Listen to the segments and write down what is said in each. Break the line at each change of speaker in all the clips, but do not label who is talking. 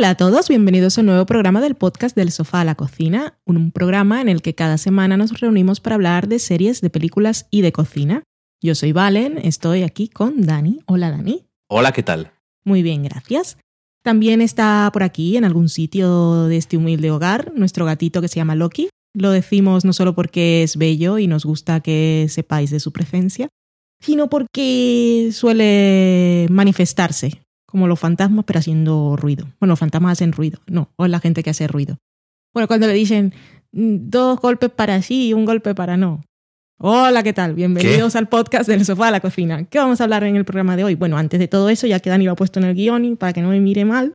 Hola a todos, bienvenidos a un nuevo programa del podcast del sofá a la cocina, un programa en el que cada semana nos reunimos para hablar de series, de películas y de cocina. Yo soy Valen, estoy aquí con Dani. Hola Dani.
Hola, ¿qué tal?
Muy bien, gracias. También está por aquí, en algún sitio de este humilde hogar, nuestro gatito que se llama Loki. Lo decimos no solo porque es bello y nos gusta que sepáis de su presencia, sino porque suele manifestarse como los fantasmas, pero haciendo ruido. Bueno, los fantasmas hacen ruido, no, o es la gente que hace ruido. Bueno, cuando le dicen mm, dos golpes para sí y un golpe para no. Hola, ¿qué tal? Bienvenidos al podcast del sofá a la cocina. ¿Qué vamos a hablar en el programa de hoy? Bueno, antes de todo eso, ya que Dani lo ha puesto en el guion y para que no me mire mal,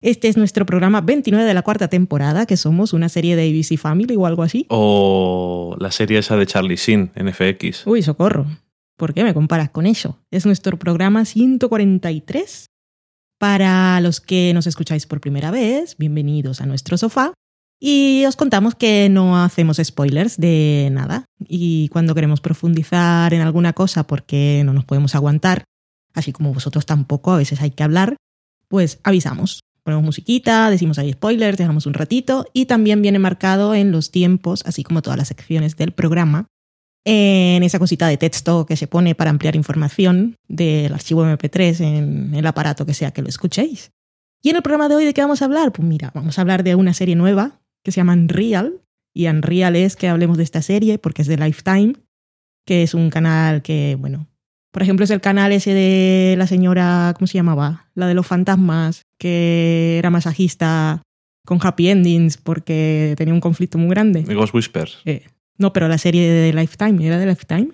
este es nuestro programa 29 de la cuarta temporada, que somos una serie de ABC Family o algo así.
O la serie esa de Charlie Sin en FX.
Uy, socorro. ¿Por qué me comparas con eso? Es nuestro programa 143. Para los que nos escucháis por primera vez, bienvenidos a nuestro sofá. Y os contamos que no hacemos spoilers de nada. Y cuando queremos profundizar en alguna cosa porque no nos podemos aguantar, así como vosotros tampoco, a veces hay que hablar, pues avisamos. Ponemos musiquita, decimos ahí spoilers, dejamos un ratito y también viene marcado en los tiempos, así como todas las secciones del programa, en esa cosita de texto que se pone para ampliar información del archivo MP3 en el aparato que sea que lo escuchéis. Y en el programa de hoy, ¿de qué vamos a hablar? Pues mira, vamos a hablar de una serie nueva que se llama Unreal. Y Unreal es que hablemos de esta serie porque es de Lifetime, que es un canal que, bueno, por ejemplo, es el canal ese de la señora, ¿cómo se llamaba? La de los fantasmas, que era masajista con happy endings porque tenía un conflicto muy grande.
Ghost Whispers.
Eh, no, pero la serie de Lifetime, ¿era de Lifetime?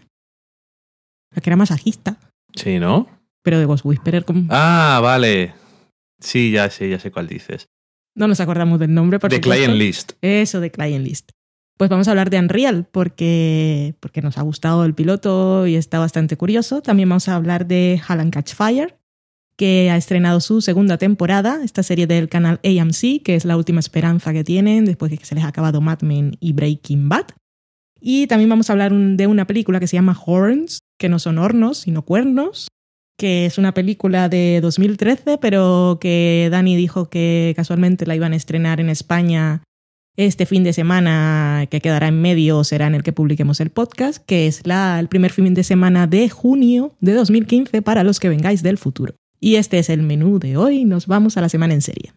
La que era masajista.
Sí, ¿no?
Pero de Ghost Whisperer. Como...
Ah, vale. Sí, ya sé, ya sé cuál dices.
No nos acordamos del nombre. Supuesto.
Client List.
Eso, de Client List. Pues vamos a hablar de Unreal porque, porque nos ha gustado el piloto y está bastante curioso. También vamos a hablar de Hal Catch Fire, que ha estrenado su segunda temporada, esta serie del canal AMC, que es la última esperanza que tienen después de que se les ha acabado Mad Men y Breaking Bad. Y también vamos a hablar de una película que se llama Horns, que no son hornos, sino cuernos, que es una película de 2013, pero que Dani dijo que casualmente la iban a estrenar en España este fin de semana que quedará en medio será en el que publiquemos el podcast, que es la, el primer fin de semana de junio de 2015 para los que vengáis del futuro. Y este es el menú de hoy, nos vamos a la semana en serie.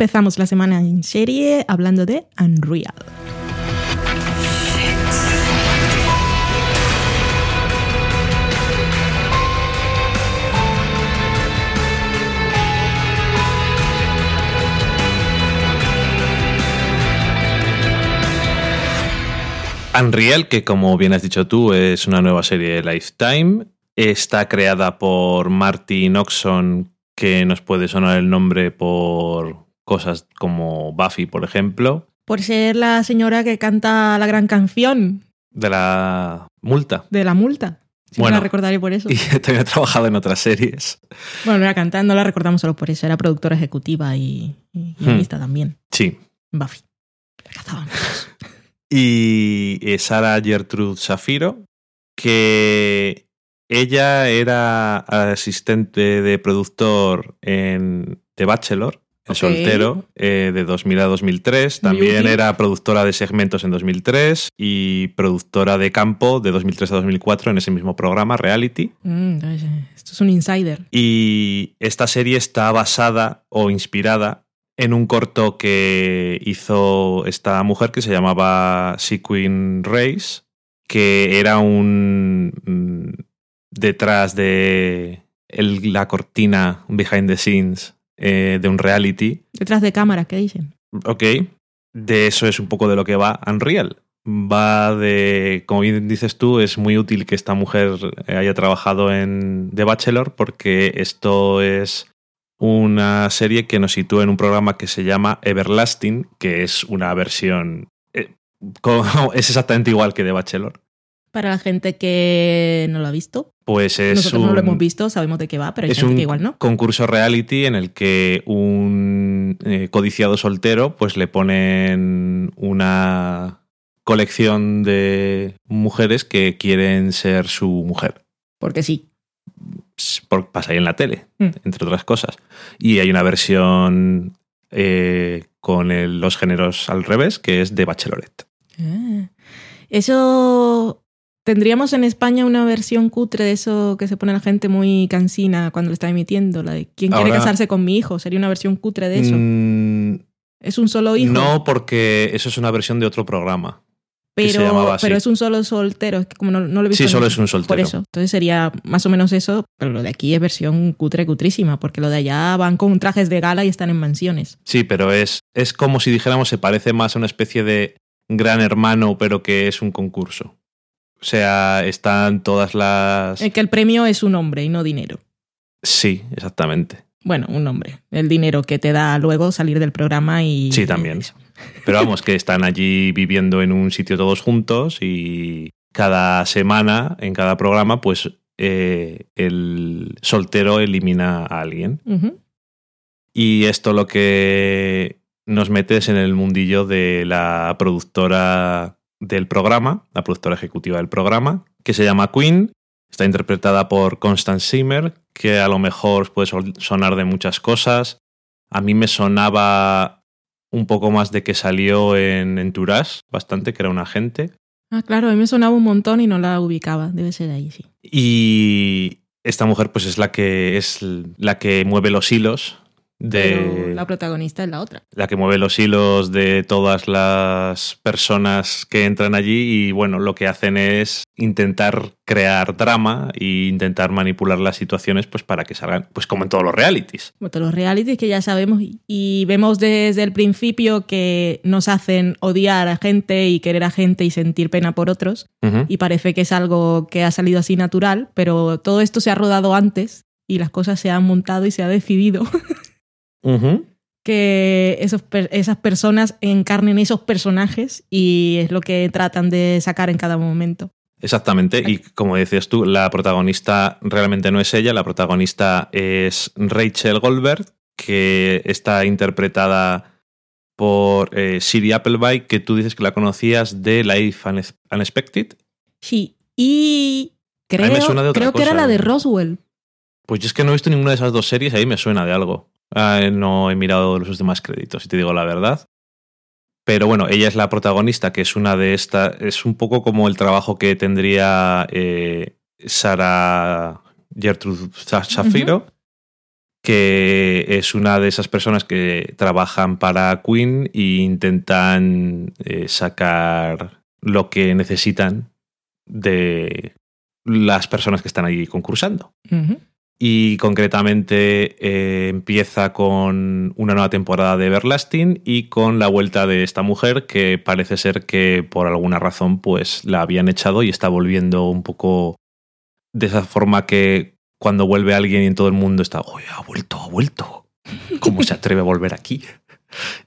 Empezamos la semana en serie hablando de Unreal.
Unreal, que como bien has dicho tú, es una nueva serie de Lifetime. Está creada por Martin Oxon, que nos puede sonar el nombre por cosas como Buffy, por ejemplo,
Por ser la señora que canta la gran canción
de la multa.
de la multa.
Bueno.
la recordaré por eso.
Y también ha trabajado en otras series.
Bueno, no era cantando, la recordamos solo por eso. Era productora ejecutiva y, y guionista también.
Sí.
Buffy. La cazábamos.
Y eh, Sara Gertrude Safiro, que ella era asistente de productor en The Bachelor, soltero, eh, de 2000 a 2003. También
Beauty.
era productora de segmentos en 2003 y productora de campo de 2003 a 2004 en ese mismo programa, Reality.
Mm, esto es un insider.
Y esta serie está basada o inspirada en un corto que hizo esta mujer que se llamaba Sequin Race, que era un mm, detrás de el- la cortina behind the scenes eh, de un reality.
Detrás de cámaras, ¿qué dicen?
Ok, de eso es un poco de lo que va Unreal. Va de, como bien dices tú, es muy útil que esta mujer eh, haya trabajado en The Bachelor porque esto es una serie que nos sitúa en un programa que se llama Everlasting, que es una versión... eh, es exactamente igual que The Bachelor.
Para la gente que no lo ha visto.
Pues es
Nosotros
un,
no lo hemos visto, sabemos de qué va, pero hay
es
gente
un
que igual no.
concurso reality en el que un eh, codiciado soltero pues le ponen una colección de mujeres que quieren ser su mujer.
Porque sí.
por- pasa ahí en la tele,
Mm.
entre otras cosas. Y hay una versión eh, con el- los géneros al revés, que es de Bachelorette.
Ah. Eso. Tendríamos en España una versión cutre de eso que se pone la gente muy cansina cuando lo está emitiendo. La de ¿Quién quiere
Ahora-
casarse con mi hijo? Sería una versión cutre de eso.
Mm,
Es un solo hijo.
no, porque eso es una versión de otro programa. que se
pero,
llamaba así.
pero es un solo soltero. Es que como no, no lo he visto.
Sí, solo
nunca.
es un soltero.
Por eso. Entonces sería más o menos eso. Pero lo de aquí es versión cutre, cutrísima. Porque lo de allá van con trajes de gala y están en mansiones.
Sí, pero es, es como si dijéramos, se parece más a una especie de gran hermano, pero que es un concurso. O sea, están todas las...
Es que el premio es un hombre y no dinero.
Sí, exactamente.
Bueno, un hombre. El dinero que te da luego salir del programa y.
Sí, también.
eso.
Pero vamos, que están allí viviendo en un sitio todos juntos y cada semana, en cada programa, pues eh, el soltero elimina a alguien. Y esto lo que nos mete es en el mundillo de la productora del programa, la productora ejecutiva del programa, que se llama Queen. Está interpretada por Constance Zimmer, que a lo mejor puede sonar de muchas cosas. A mí me sonaba un poco más de que salió en Entourage, bastante, que era un agente.
Ah, claro, a mí me sonaba un montón y no la ubicaba. Debe ser de ahí, sí.
Y esta mujer, pues es la que es la que mueve los hilos de
Pero la protagonista es la otra.
la que mueve los hilos de todas las personas que entran allí y bueno, lo que hacen es intentar crear drama e intentar manipular las situaciones pues para que salgan, pues como en todos los realities.
Como todos los realities que ya sabemos y- vemos desde el principio que nos hacen odiar a gente y querer a gente y sentir pena por otros. Y parece que es algo que ha salido así natural, pero todo esto se ha rodado antes y las cosas se han montado y se ha decidido Que esos esas personas encarnen esos personajes y es lo que tratan de sacar en cada momento.
Exactamente, y como decías tú, la protagonista realmente no es ella, la protagonista es Rachel Goldberg, que está interpretada por eh, Siri Appleby, que tú dices que la conocías de Life Unex- Unexpected.
Sí, y creo, creo que era la de Roswell.
Pues yo es que no he visto ninguna de esas dos series, ahí me suena de algo. Ah, no he mirado los demás créditos, si te digo la verdad. Pero bueno, ella es la protagonista, que es una de estas. Es un poco como el trabajo que tendría eh, Sara Gertrude Shafiro, que es una de esas personas que trabajan para Queen e intentan eh, sacar lo que necesitan de las personas que están allí concursando. Y concretamente eh, empieza con una nueva temporada de Everlasting y con la vuelta de esta mujer que parece ser que por alguna razón pues la habían echado y está volviendo un poco de esa forma que cuando vuelve alguien y en todo el mundo está, oye, ha vuelto, ha vuelto. ¿Cómo se atreve a volver aquí?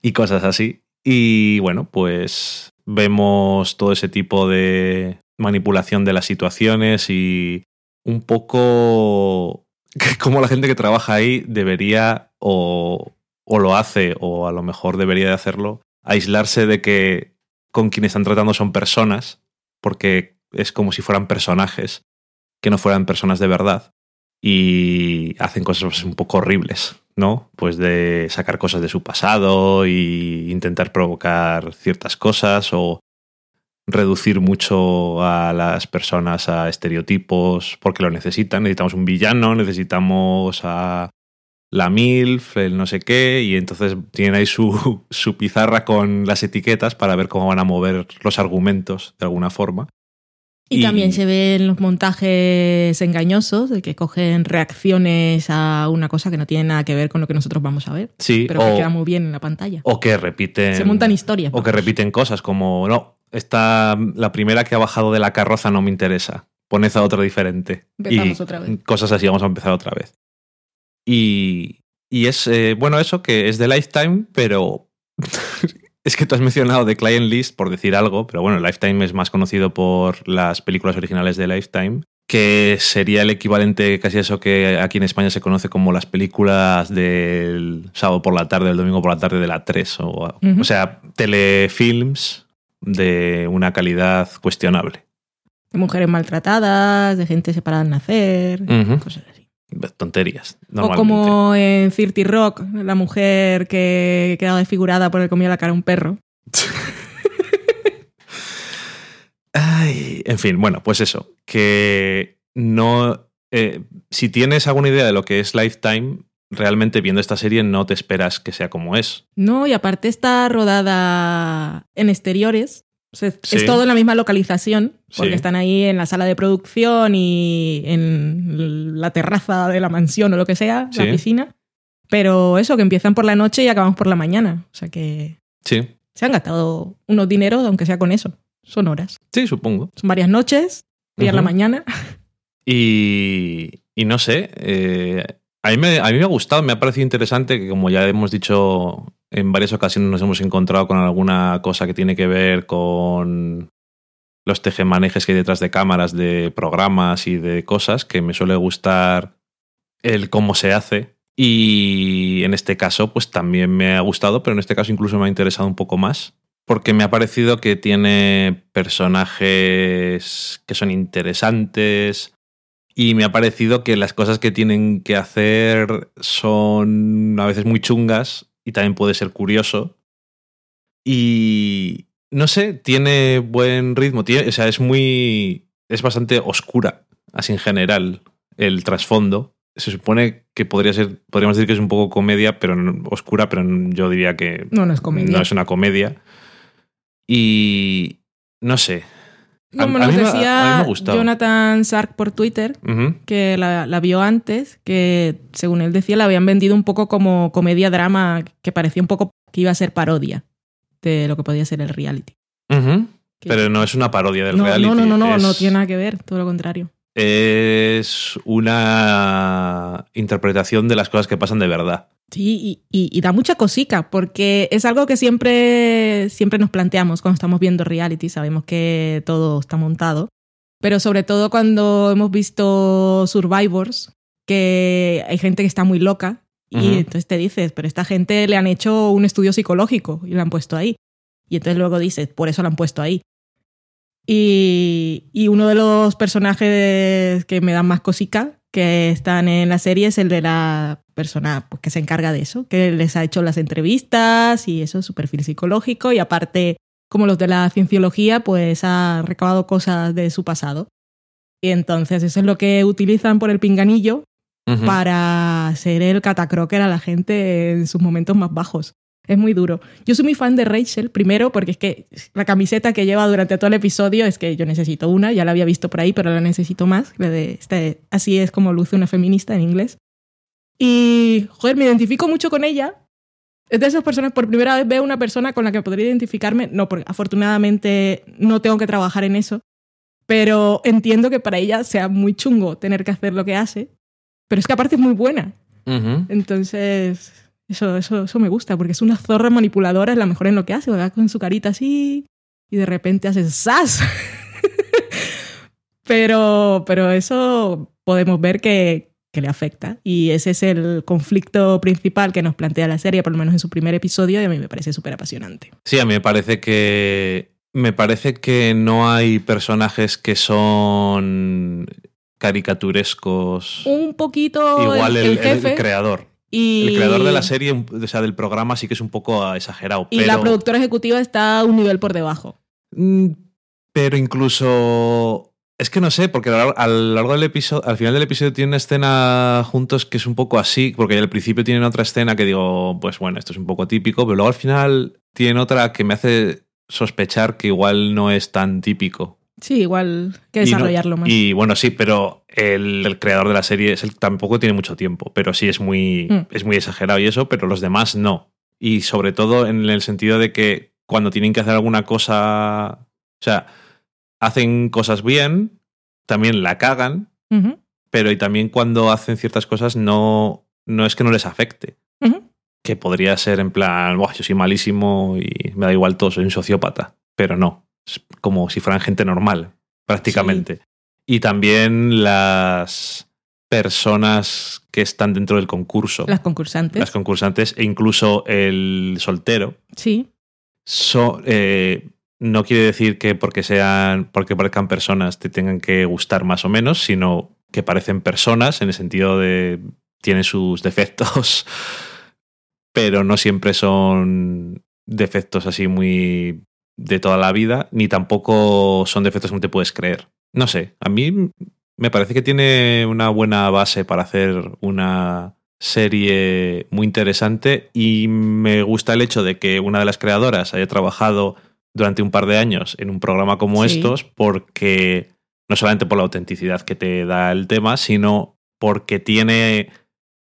Y cosas así. Y bueno, pues vemos todo ese tipo de manipulación de las situaciones y un poco como la gente que trabaja ahí debería o, o lo hace o a lo mejor debería de hacerlo, aislarse de que con quienes están tratando son personas, porque es como si fueran personajes, que no fueran personas de verdad, y hacen cosas pues, un poco horribles, ¿no? Pues de sacar cosas de su pasado y intentar provocar ciertas cosas o reducir mucho a las personas a estereotipos porque lo necesitan. Necesitamos un villano, necesitamos a la MILF, el no sé qué, y entonces tienen ahí su, su pizarra con las etiquetas para ver cómo van a mover los argumentos de alguna forma.
Y,
Y-
también se ven los montajes engañosos de que cogen reacciones a una cosa que no tiene nada que ver con lo que nosotros vamos a ver,
Sí,
pero que queda muy bien en la pantalla.
o que repiten.
se montan historias.
O que repiten cosas como, no, esta, la primera que ha bajado de la carroza no me interesa. Poned a otra diferente.
Empezamos
y
otra vez.
Cosas así, vamos a empezar otra vez. Y, y es, eh, bueno, eso que es de Lifetime, pero Es que tú has mencionado The Client List por decir algo, pero bueno, Lifetime es más conocido por las películas originales de Lifetime, que sería el equivalente casi a eso que aquí en España se conoce como las películas del sábado por la tarde, del domingo por la tarde de la 3, o, o sea, telefilms de una calidad cuestionable.
De mujeres maltratadas, de gente separada al nacer, cosas así.
Tonterías.
O como en 30 Rock, la mujer que quedaba desfigurada por el comido la cara a un perro.
Ay, en fin, bueno, pues eso, que no... eh, si tienes alguna idea de lo que es Lifetime, realmente viendo esta serie no te esperas que sea como es.
No, y aparte está rodada en exteriores. O sea,
Sí.
Es todo en la misma localización, porque
Sí.
están ahí en la sala de producción y en la terraza de la mansión o lo que sea,
Sí.
la piscina. Pero eso, que empiezan por la noche y acabamos por la mañana. O sea que
Sí,
se han gastado unos dineros, aunque sea con eso. Son horas.
sí, supongo.
Son varias noches, y a la
Ujú.
mañana.
Y, y no sé, eh, a, mí me, a mí me ha gustado, me ha parecido interesante que como ya hemos dicho en varias ocasiones nos hemos encontrado con alguna cosa que tiene que ver con los tejemanejes que hay detrás de cámaras, de programas y de cosas, que me suele gustar el cómo se hace. Y en este caso, pues también me ha gustado, pero en este caso incluso me ha interesado un poco más. Porque me ha parecido que tiene personajes que son interesantes. Y me ha parecido que las cosas que tienen que hacer son a veces muy chungas y también puede ser curioso. Y no sé, tiene buen ritmo. Tiene, o sea, es muy. Es bastante oscura, así en general, el trasfondo. Se supone que podría ser. Podríamos decir que es un poco comedia, pero no- oscura, pero yo diría que
No, no es comedia.
no es una comedia. Y. No sé.
Como
a
nos
a- me
decía. Jonathan Sark por Twitter, que la, la vio antes, que según él decía la habían vendido un poco como comedia-drama, que parecía un poco que iba a ser parodia de lo que podía ser el reality. Que-
Pero no es una parodia del
no,
reality.
no, no, no, no,
es,
no tiene nada que ver, todo lo contrario.
Es una interpretación de las cosas que pasan de verdad.
Sí, y, y- y da mucha cosica, porque es algo que siempre, siempre nos planteamos cuando estamos viendo reality, sabemos que todo está montado, pero sobre todo cuando hemos visto Survivors, que hay gente que está muy loca, y
Ujú.
entonces te dices, pero esta gente le han hecho un estudio psicológico y la han puesto ahí. Y entonces luego dices, por eso la han puesto ahí. Y, y uno de los personajes que me dan más cosica que están en la serie es el de la persona pues, que se encarga de eso, que les ha hecho las entrevistas y eso, su perfil psicológico y aparte, como los de la cienciología, pues ha recabado cosas de su pasado. Y entonces eso es lo que utilizan por el pinganillo
Ujú.
para ser el catacroker a la gente en sus momentos más bajos. Es muy duro. Yo soy muy fan de Rachel, primero porque es que la camiseta que lleva durante todo el episodio es que yo necesito una, ya la había visto por ahí, pero la necesito más. La de este, así es como luce una feminista en inglés. Y, joder, me identifico mucho con ella. Es de esas personas, por primera vez veo una persona con la que podría identificarme. No, porque afortunadamente no tengo que trabajar en eso. Pero entiendo que para ella sea muy chungo tener que hacer lo que hace. Pero es que aparte es muy buena. Entonces, eso, eso, eso me gusta, porque es una zorra manipuladora, es la mejor en lo que hace, va con su carita así y de repente hace ¡zas! pero, pero eso podemos ver que, que le afecta. Y ese es el conflicto principal que nos plantea la serie, por lo menos en su primer episodio, y a mí me parece súper apasionante.
Sí, a mí me parece que. Me parece que no hay personajes que son caricaturescos.
Un poquito
Igual el,
el,
el
jefe
creador.
Y,
El creador de la serie, o sea, del programa, sí que es un poco exagerado.
y
pero,
la productora ejecutiva está un nivel por debajo.
Mm, Pero incluso. Es que no sé, porque a lo largo- a lo largo del episodio, al final del episodio tiene una escena juntos que es un poco así, porque al principio tienen otra escena que digo, pues bueno, esto es un poco típico, pero luego al final tienen otra que me hace sospechar que igual no es tan típico.
Sí, igual que
Y no-
desarrollarlo más.
Y bueno, sí, pero el, el creador de la serie es el- tampoco tiene mucho tiempo, pero sí es muy,
Mm.
es muy exagerado y eso, pero los demás no. Y sobre todo en el sentido de que cuando tienen que hacer alguna cosa, o sea, hacen cosas bien, también la cagan, pero y también cuando hacen ciertas cosas no, no es que no les afecte. que podría ser en plan, Buah, yo soy malísimo y me da igual todo, soy un sociópata. Pero no, como si fueran gente normal, prácticamente. Y también las personas que están dentro del concurso.
Las concursantes.
Las concursantes e incluso el soltero.
Sí.
So, eh, no quiere decir que porque sean, porque parezcan personas te tengan que gustar más o menos, sino que parecen personas en el sentido de tienen sus defectos, pero no siempre son defectos así muy de toda la vida, ni tampoco son defectos que no te puedes creer. No sé, a mí me parece que tiene una buena base para hacer una serie muy interesante y me gusta el hecho de que una de las creadoras haya trabajado durante un par de años en un programa como
Sí.
estos porque no solamente por la autenticidad que te da el tema, sino porque tiene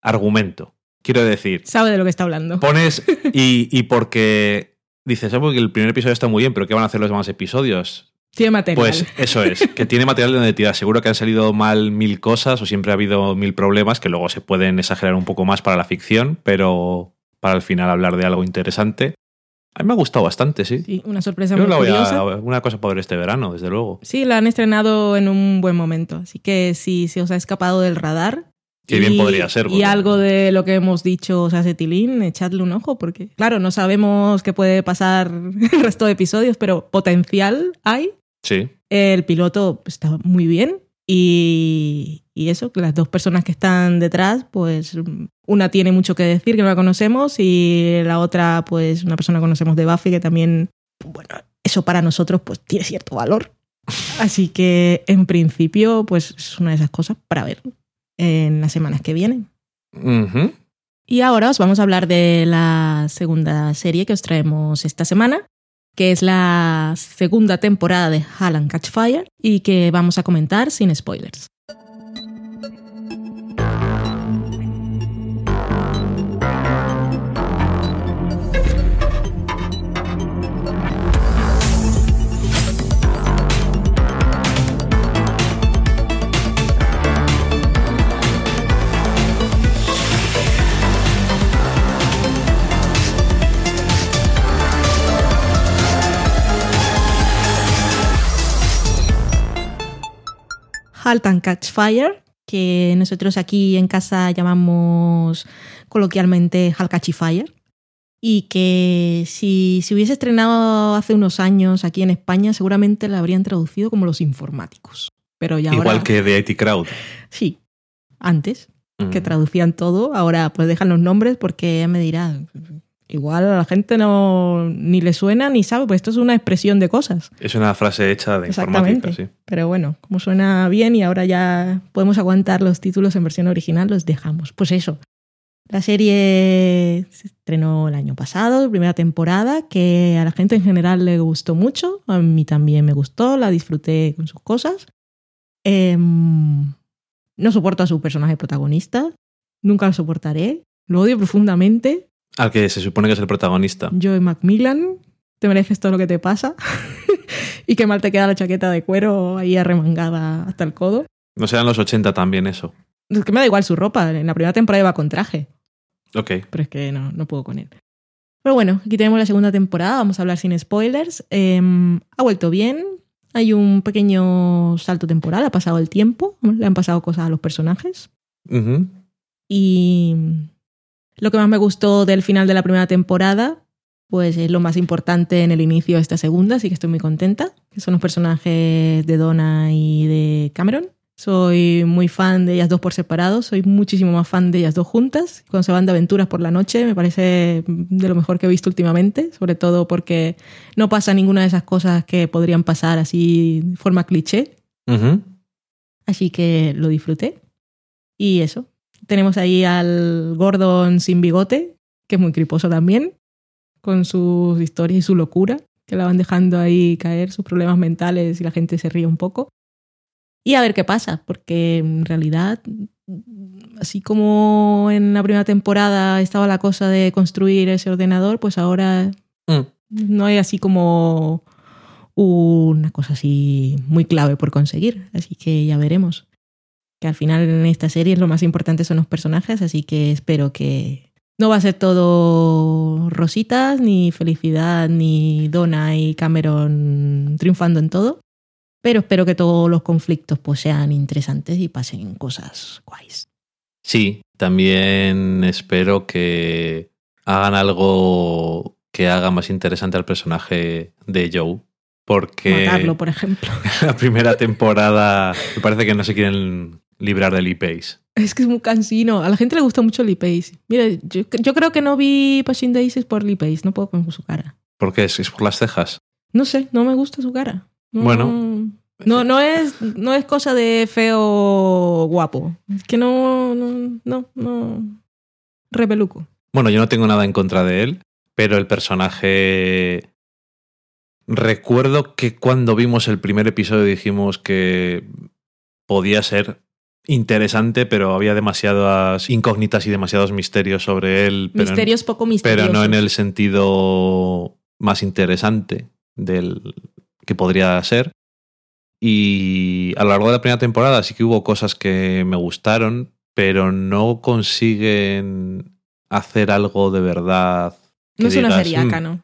argumento. Quiero decir,
Sabe de lo que está hablando.
pones y, y porque dices, "Ah, porque el primer episodio está muy bien, pero ¿qué van a hacer los demás episodios?
Tiene material.
Pues eso es, que tiene material de donde tirar. Seguro que han salido mal mil cosas o siempre ha habido mil problemas que luego se pueden exagerar un poco más para la ficción, pero para al final hablar de algo interesante. A mí me ha gustado bastante, sí.
Sí, una sorpresa
Yo
muy
la voy
curiosa.
a, una cosa para ver este verano, desde luego.
Sí, la han estrenado en un buen momento. Así que si se os ha escapado del radar.
Qué bien podría ser,
Y algo de lo que hemos dicho hace tilín, echadle un ojo, porque, claro, no sabemos qué puede pasar el resto de episodios, pero potencial hay.
Sí.
El piloto está muy bien. Y, y eso, que las dos personas que están detrás, pues una tiene mucho que decir, que no la conocemos, y la otra, pues una persona que conocemos de Buffy, que también, bueno, eso para nosotros, pues tiene cierto valor. Así que, en principio, pues es una de esas cosas para ver en las semanas que vienen. Y ahora os vamos a hablar de la segunda serie que os traemos esta semana, que es la segunda temporada de Hal and Catch Fire y que vamos a comentar sin spoilers. Halt and Catch Fire, que nosotros aquí en casa llamamos coloquialmente Hal Catchy Fire, y que si se hubiese estrenado hace unos años aquí en España, seguramente la habrían traducido como Los Informáticos. Pero ya ahora,
Igual que The IT Crowd.
Sí, antes, que
Mm.
traducían todo, ahora pues dejan los nombres porque ya me dirán, igual a la gente no ni le suena ni sabe, pues esto es una expresión de cosas.
Es una frase hecha de informática, sí.
Pero bueno, como suena bien y ahora ya podemos aguantar los títulos en versión original, los dejamos. Pues eso. La serie se estrenó el año pasado, primera temporada, que a la gente en general le gustó mucho. A mí también me gustó, la disfruté con sus cosas. Em, no soporto a su personaje protagonista, nunca lo soportaré. Lo odio profundamente.
Al que se supone que es el protagonista.
Joey Macmillan, te mereces todo lo que te pasa. y qué mal te queda la chaqueta de cuero ahí arremangada hasta el codo.
No serán los 80 también eso.
Es que me da igual su ropa. En la primera temporada iba con traje,
Ok.
pero es que no, no puedo con él. Pero bueno, aquí tenemos la segunda temporada. Vamos a hablar sin spoilers. Em, ha vuelto bien. Hay un pequeño salto temporal. Ha pasado el tiempo. Le han pasado cosas a los personajes. Y lo que más me gustó del final de la primera temporada, pues es lo más importante en el inicio de esta segunda, así que estoy muy contenta, que son los personajes de Donna y de Cameron. Soy muy fan de ellas dos por separado, soy muchísimo más fan de ellas dos juntas. Cuando se van de aventuras por la noche, me parece de lo mejor que he visto últimamente, sobre todo porque no pasa ninguna de esas cosas que podrían pasar así de forma cliché. Así que lo disfruté. Y eso. Tenemos ahí al Gordon sin bigote, que es muy criposo también, con sus historias y su locura, que la van dejando ahí caer, sus problemas mentales y la gente se ríe un poco. Y a ver qué pasa, porque en realidad, así como en la primera temporada estaba la cosa de construir ese ordenador, pues ahora
Mm.
no hay así como una cosa así muy clave por conseguir. Así que ya veremos. Que al final en esta serie lo más importante son los personajes, así que espero que No va a ser todo rositas, ni felicidad, ni Donna y Cameron triunfando en todo. Pero espero que todos los conflictos pues, sean interesantes y pasen cosas guays.
Sí, también espero que hagan algo que haga más interesante al personaje de Joe. Porque
Matarlo, por ejemplo.
la primera temporada me parece que no se quieren librar del E-Pace.
Es que es muy cansino. A la gente le gusta mucho Pace. Mira, yo, yo creo que no vi Passion Days por Lee Pace. No puedo con su cara.
¿Por qué? ¿Es, es por las cejas?
No sé, no me gusta su cara. No,
Bueno.
No, no, es, no es cosa de feo guapo. Es que no, no, no, no. Repeluco.
Bueno, yo no tengo nada en contra de él, pero el personaje... Recuerdo que cuando vimos el primer episodio dijimos que podía ser interesante, pero había demasiadas incógnitas y demasiados misterios sobre él. Pero en-
Misterios poco misteriosos.
pero no en el sentido más interesante del que podría ser. Y a lo largo de la primera temporada sí que hubo cosas que me gustaron, pero no consiguen hacer algo de verdad.
No es una seriaca,
"Mm".
¿no?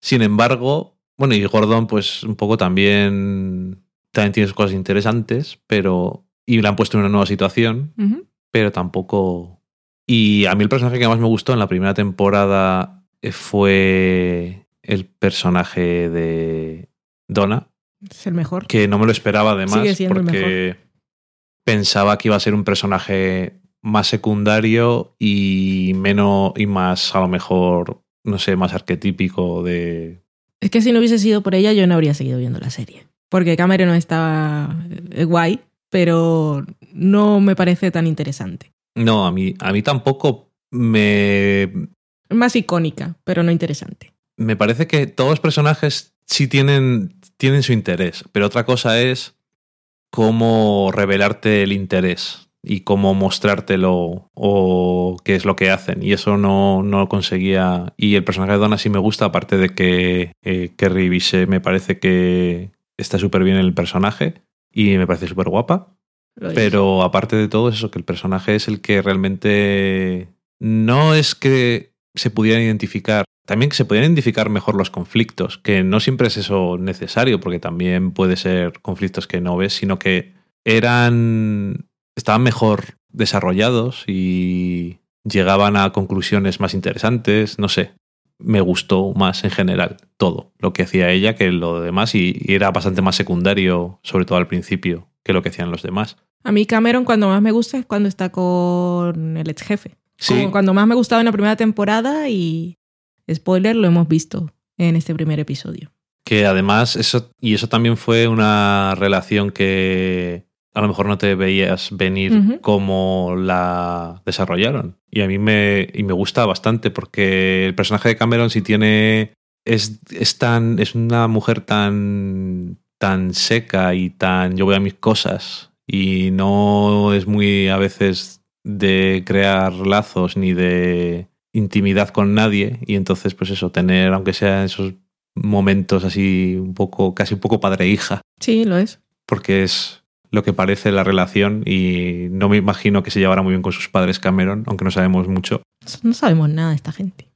Sin embargo, bueno, y Gordon, pues un poco también, también tiene sus cosas interesantes, pero. Y la han puesto en una nueva situación, pero tampoco. Y a mí el personaje que más me gustó en la primera temporada eh, fue el personaje de Donna,
Es el mejor.
que no me lo esperaba además, porque pensaba que iba a ser un personaje más secundario y menos y más a lo mejor no sé más arquetípico de
Es que si no hubiese sido por ella, yo no habría seguido viendo la serie. Porque Cameron no estaba eh, guay, pero no me parece tan interesante.
no a mí a mí tampoco me
Más icónica, pero no interesante.
me parece que todos los personajes sí tienen, tienen su interés, pero otra cosa es cómo revelarte el interés y cómo mostrártelo o qué es lo que hacen. Y eso no, no lo conseguía. Y el personaje de Donna sí me gusta, aparte de que eh, Kerry me parece que está súper bien en el personaje y me parece súper guapa. Pero aparte de todo, es eso, que el personaje es el que realmente no es que se pudieran identificar, también que se pudieran identificar mejor los conflictos, que no siempre es eso necesario, porque también puede ser conflictos que no ves, sino que eran, estaban mejor desarrollados y llegaban a conclusiones más interesantes, no sé. Me gustó más en general todo lo que hacía ella que lo demás y, y era bastante más secundario, sobre todo al principio, que lo que hacían los demás.
A mí Cameron cuando más me gusta es cuando está con el ex jefe.
Sí.
Como cuando más me gustaba en la primera temporada y, spoiler, lo hemos visto en este primer episodio.
Que además, eso, y eso también fue una relación que a lo mejor no te veías venir
Ujú.
cómo la desarrollaron. Y a mí me, y me gusta bastante porque el personaje de Cameron sí tiene. Es, es tan. es una mujer tan. tan seca y tan. yo voy a mis cosas. Y no es muy a veces de crear lazos ni de intimidad con nadie. Y entonces, pues eso, tener, aunque sea esos momentos así un poco, casi un poco padre-hija,
Sí, lo es.
porque es lo que parece la relación y no me imagino que se llevara muy bien con sus padres Cameron, aunque no sabemos mucho.
No sabemos nada de esta gente.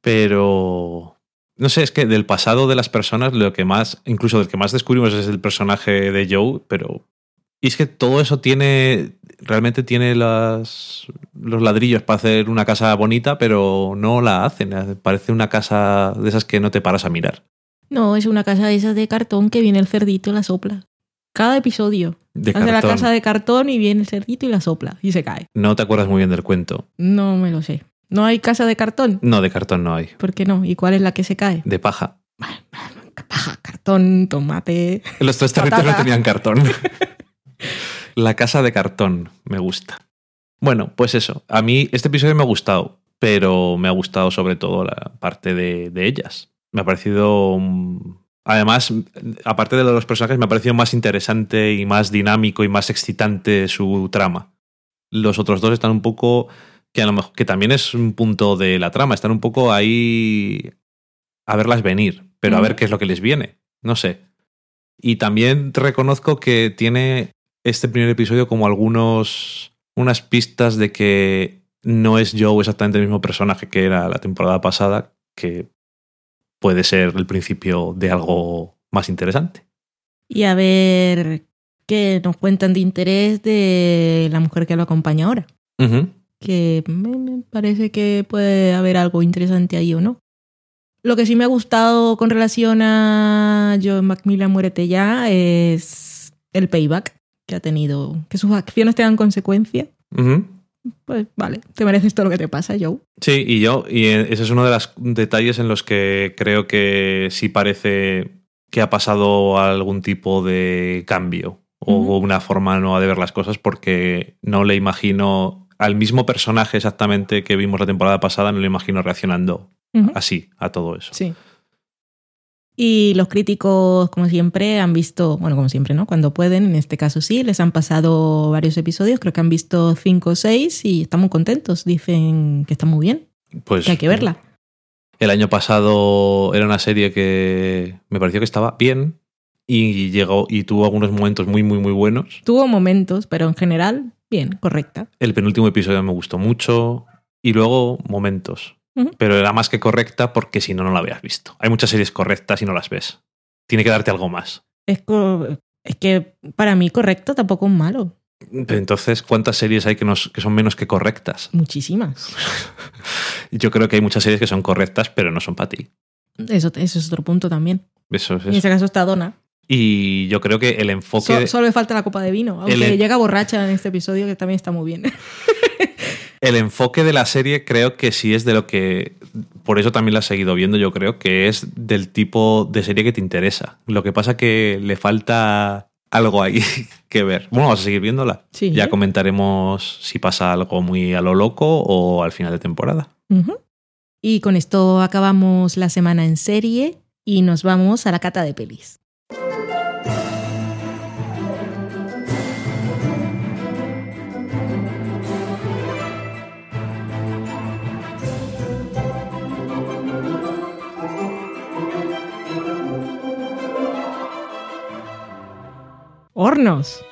Pero no sé, es que del pasado de las personas lo que más, incluso del que más descubrimos es el personaje de Joe, pero y es que todo eso tiene realmente tiene las, los ladrillos para hacer una casa bonita, pero no la hacen, parece una casa de esas que no te paras a mirar.
No, es una casa de esas de cartón que viene el cerdito y la sopla. Cada episodio.
De
Hace la casa de cartón y viene el cerdito y la sopla y se cae.
No te acuerdas muy bien del cuento.
No me lo sé. ¿No hay casa de cartón?
No, de cartón no hay.
¿Por qué no? ¿Y cuál es la que se cae?
De paja.
Paja, cartón, tomate.
Los tres territorios no tenían cartón. La casa de cartón, me gusta. Bueno, pues eso. A mí este episodio me ha gustado, pero me ha gustado sobre todo la parte de, de ellas. Me ha parecido... Además, aparte de los personajes, me ha parecido más interesante y más dinámico y más excitante su trama. Los otros dos están un poco... Que, a lo mejor, que también es un punto de la trama. Están un poco ahí a verlas venir, pero a ver qué es lo que les viene. No sé. Y también reconozco que tiene este primer episodio como algunos unas pistas de que no es Joe exactamente el mismo personaje que era la temporada pasada, que puede ser el principio de algo más interesante.
Y a ver qué nos cuentan de interés de la mujer que lo acompaña ahora. Que me, parece que puede haber algo interesante ahí o no. Lo que sí me ha gustado con relación a John Macmillan Muérete ya es el payback que ha tenido. Que sus acciones tengan consecuencia. Pues vale, te mereces todo lo que te pasa, Joe.
Sí, y yo, y eh, ese es uno de los detalles en los que creo que sí parece que ha pasado algún tipo de cambio o una forma nueva de ver las cosas, porque no le imagino al mismo personaje exactamente que vimos la temporada pasada, no le imagino reaccionando así a todo eso.
Sí. Y los críticos, como siempre, han visto, bueno, como siempre, ¿no? Cuando pueden, en este caso sí, les han pasado varios episodios, creo que han visto cinco o seis y están muy contentos. Dicen que está muy bien,
Pues
que hay que verla.
El año pasado era una serie que me pareció que estaba bien y llegó y tuvo algunos momentos muy, muy, muy buenos.
Tuvo momentos, pero en general, bien, correcta.
El penúltimo episodio me gustó mucho y luego momentos. Pero era más que correcta porque si no, no la habías visto. Hay muchas series correctas y no las ves. Tiene que darte algo más.
Es, es que para mí correcta tampoco es malo.
Pero entonces, ¿cuántas series hay que, nos- que son menos que correctas?
Muchísimas.
Yo creo que hay muchas series que son correctas, pero no son para ti.
Eso, eso es otro punto también.
Eso es
En ese caso está Donna.
Y yo creo que el enfoque...
So-
de-
solo le falta la copa de vino, aunque
El-
llega borracha en este episodio, que también está muy bien.
El enfoque de la serie creo que sí es de lo que... Por eso también la has seguido viendo, yo creo, que es del tipo de serie que te interesa. Lo que pasa que le falta algo ahí que ver. Bueno, vamos a seguir viéndola.
Sí.
Ya comentaremos si pasa algo muy a lo loco o al final de temporada.
Y con esto acabamos la semana en serie y nos vamos a la cata de pelis. Hornos.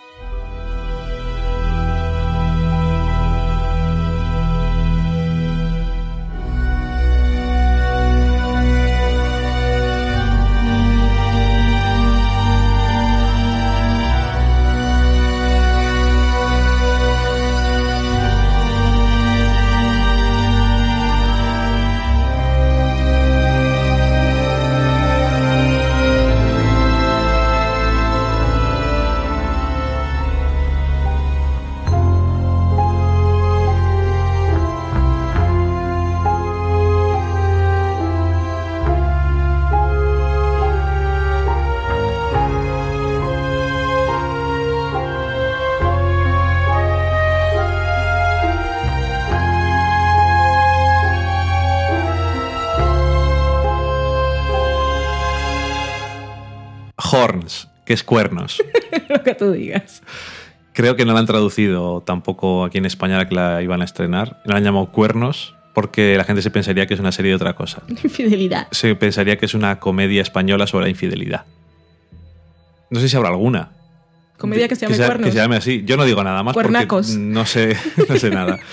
Horns, que es cuernos.
Lo que tú digas.
Creo que no la han traducido tampoco aquí en España la que la iban a estrenar. La han llamado Cuernos porque la gente se pensaría que es una serie de otra cosa.
Infidelidad.
Se pensaría que es una comedia española sobre la infidelidad. No sé si habrá alguna.
Comedia que se llame Cuernos.
que se llame así. Yo no digo nada más
Cuernacos.
porque no sé, no sé nada.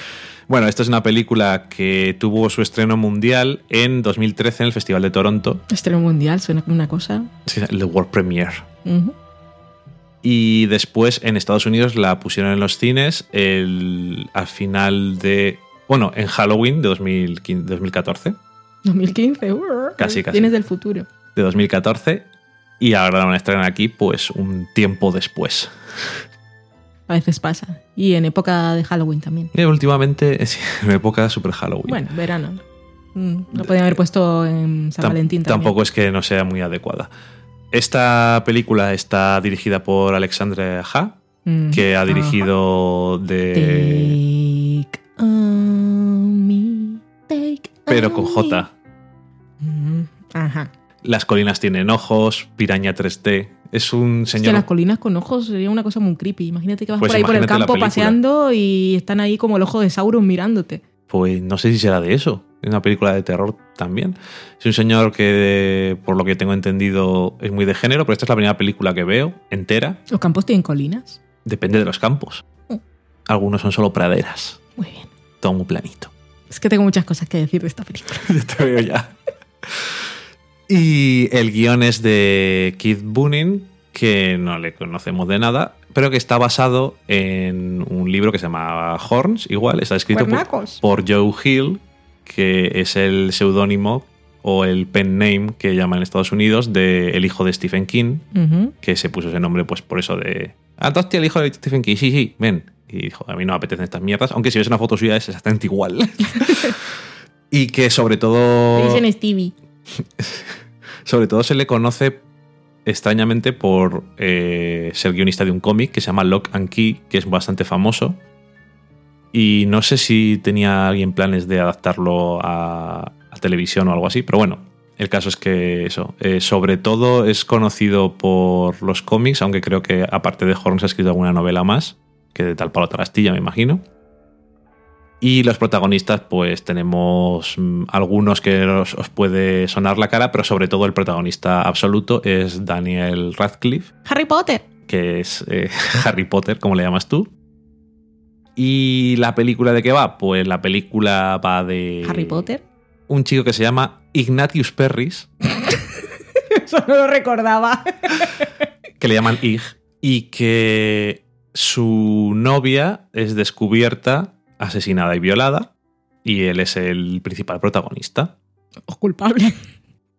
Bueno, esta es una película que tuvo su estreno mundial en 2013 en el Festival de Toronto.
Estreno mundial suena como una cosa.
Sí, El World Premiere. Y después en Estados Unidos la pusieron en los cines el, al final de. Bueno, en Halloween de 2015 2014.
2015. urr.
Casi, casi.
Tienes del futuro.
De 2014. Y ahora la van a estrenar aquí, pues un tiempo después.
A veces pasa. Y en época de Halloween también.
Y últimamente, sí, en época de Super Halloween.
Bueno, verano. Mm, Lo podían haber puesto en San Valentín también.
Tampoco es que no sea muy adecuada. Esta película está dirigida por Alexandre Ha,
Mm.
que ha
Ajá.
dirigido de.
Take on me, take
Pero
on
con
me.
J.
Mm, Ajá.
Las colinas tienen ojos, Piraña 3D. Es un señor.
las colinas con ojos sería una cosa muy creepy. Imagínate que vas
Pues
por ahí por el campo paseando y están ahí como el ojo de Sauron mirándote.
Pues no sé si será de eso. Es una película de terror también. Es un señor que, por lo que tengo entendido, es muy de género, pero esta es la primera película que veo entera.
Los campos tienen colinas.
Depende de los campos.
Mm.
Algunos son solo praderas.
Muy bien.
todo muy planito.
Es que tengo muchas cosas que decir de esta película.
Ya te veo ya. Y el guion es de Keith Boonin, que no le conocemos de nada, pero que está basado en un libro que se llama Horns, igual, está escrito por, Joe Hill, que es el seudónimo o el pen name que llaman en Estados Unidos de el hijo de Stephen King, que se puso ese nombre pues por eso de... Ah, hostia, el hijo de Stephen King, sí, sí, ven. Y dijo, a mí no me apetecen estas mierdas, aunque si ves una foto suya es exactamente igual. y que sobre todo...
Dicen Stevie.
Sobre todo se le conoce extrañamente por eh, ser guionista de un cómic que se llama Lock and Key, que es bastante famoso. Y no sé si tenía alguien planes de adaptarlo a, televisión o algo así, pero bueno, el caso es que eso, eh, sobre todo es conocido por los cómics, aunque creo que aparte de Horns ha escrito alguna novela más, que de tal palo tal astilla, me imagino. Y los protagonistas, pues tenemos mm, algunos que os, os puede sonar la cara, pero sobre todo el protagonista absoluto es Daniel Radcliffe,
Harry Potter.
que es eh, Harry Potter, como le llamas tú. ¿Y la película de qué va? Pues la película va de...
Harry Potter.
Un chico que se llama Ignatius Perris,
Eso no lo recordaba.
que le llaman Ig, y que su novia es descubierta, asesinada y violada, y él es el principal protagonista.
O culpable.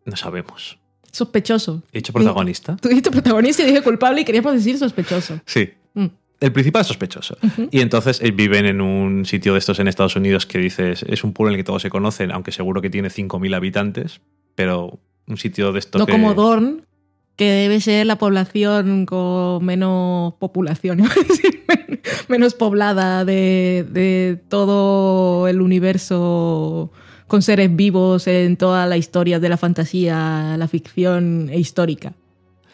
No sabemos.
Sospechoso.
He dicho protagonista.
Tú dijiste protagonista y dije culpable y queríamos decir sospechoso.
Sí.
Mm.
El principal sospechoso.
Ujú.
Y entonces eh, viven en un sitio de estos en Estados Unidos que dices, es un pueblo en el que todos se conocen, aunque seguro que tiene 5.000 habitantes, pero un sitio de estos
No
que...
como Dorn, que debe ser la población con menos población, menos poblada de, de todo el universo con seres vivos en toda la historia de la fantasía, la ficción e histórica.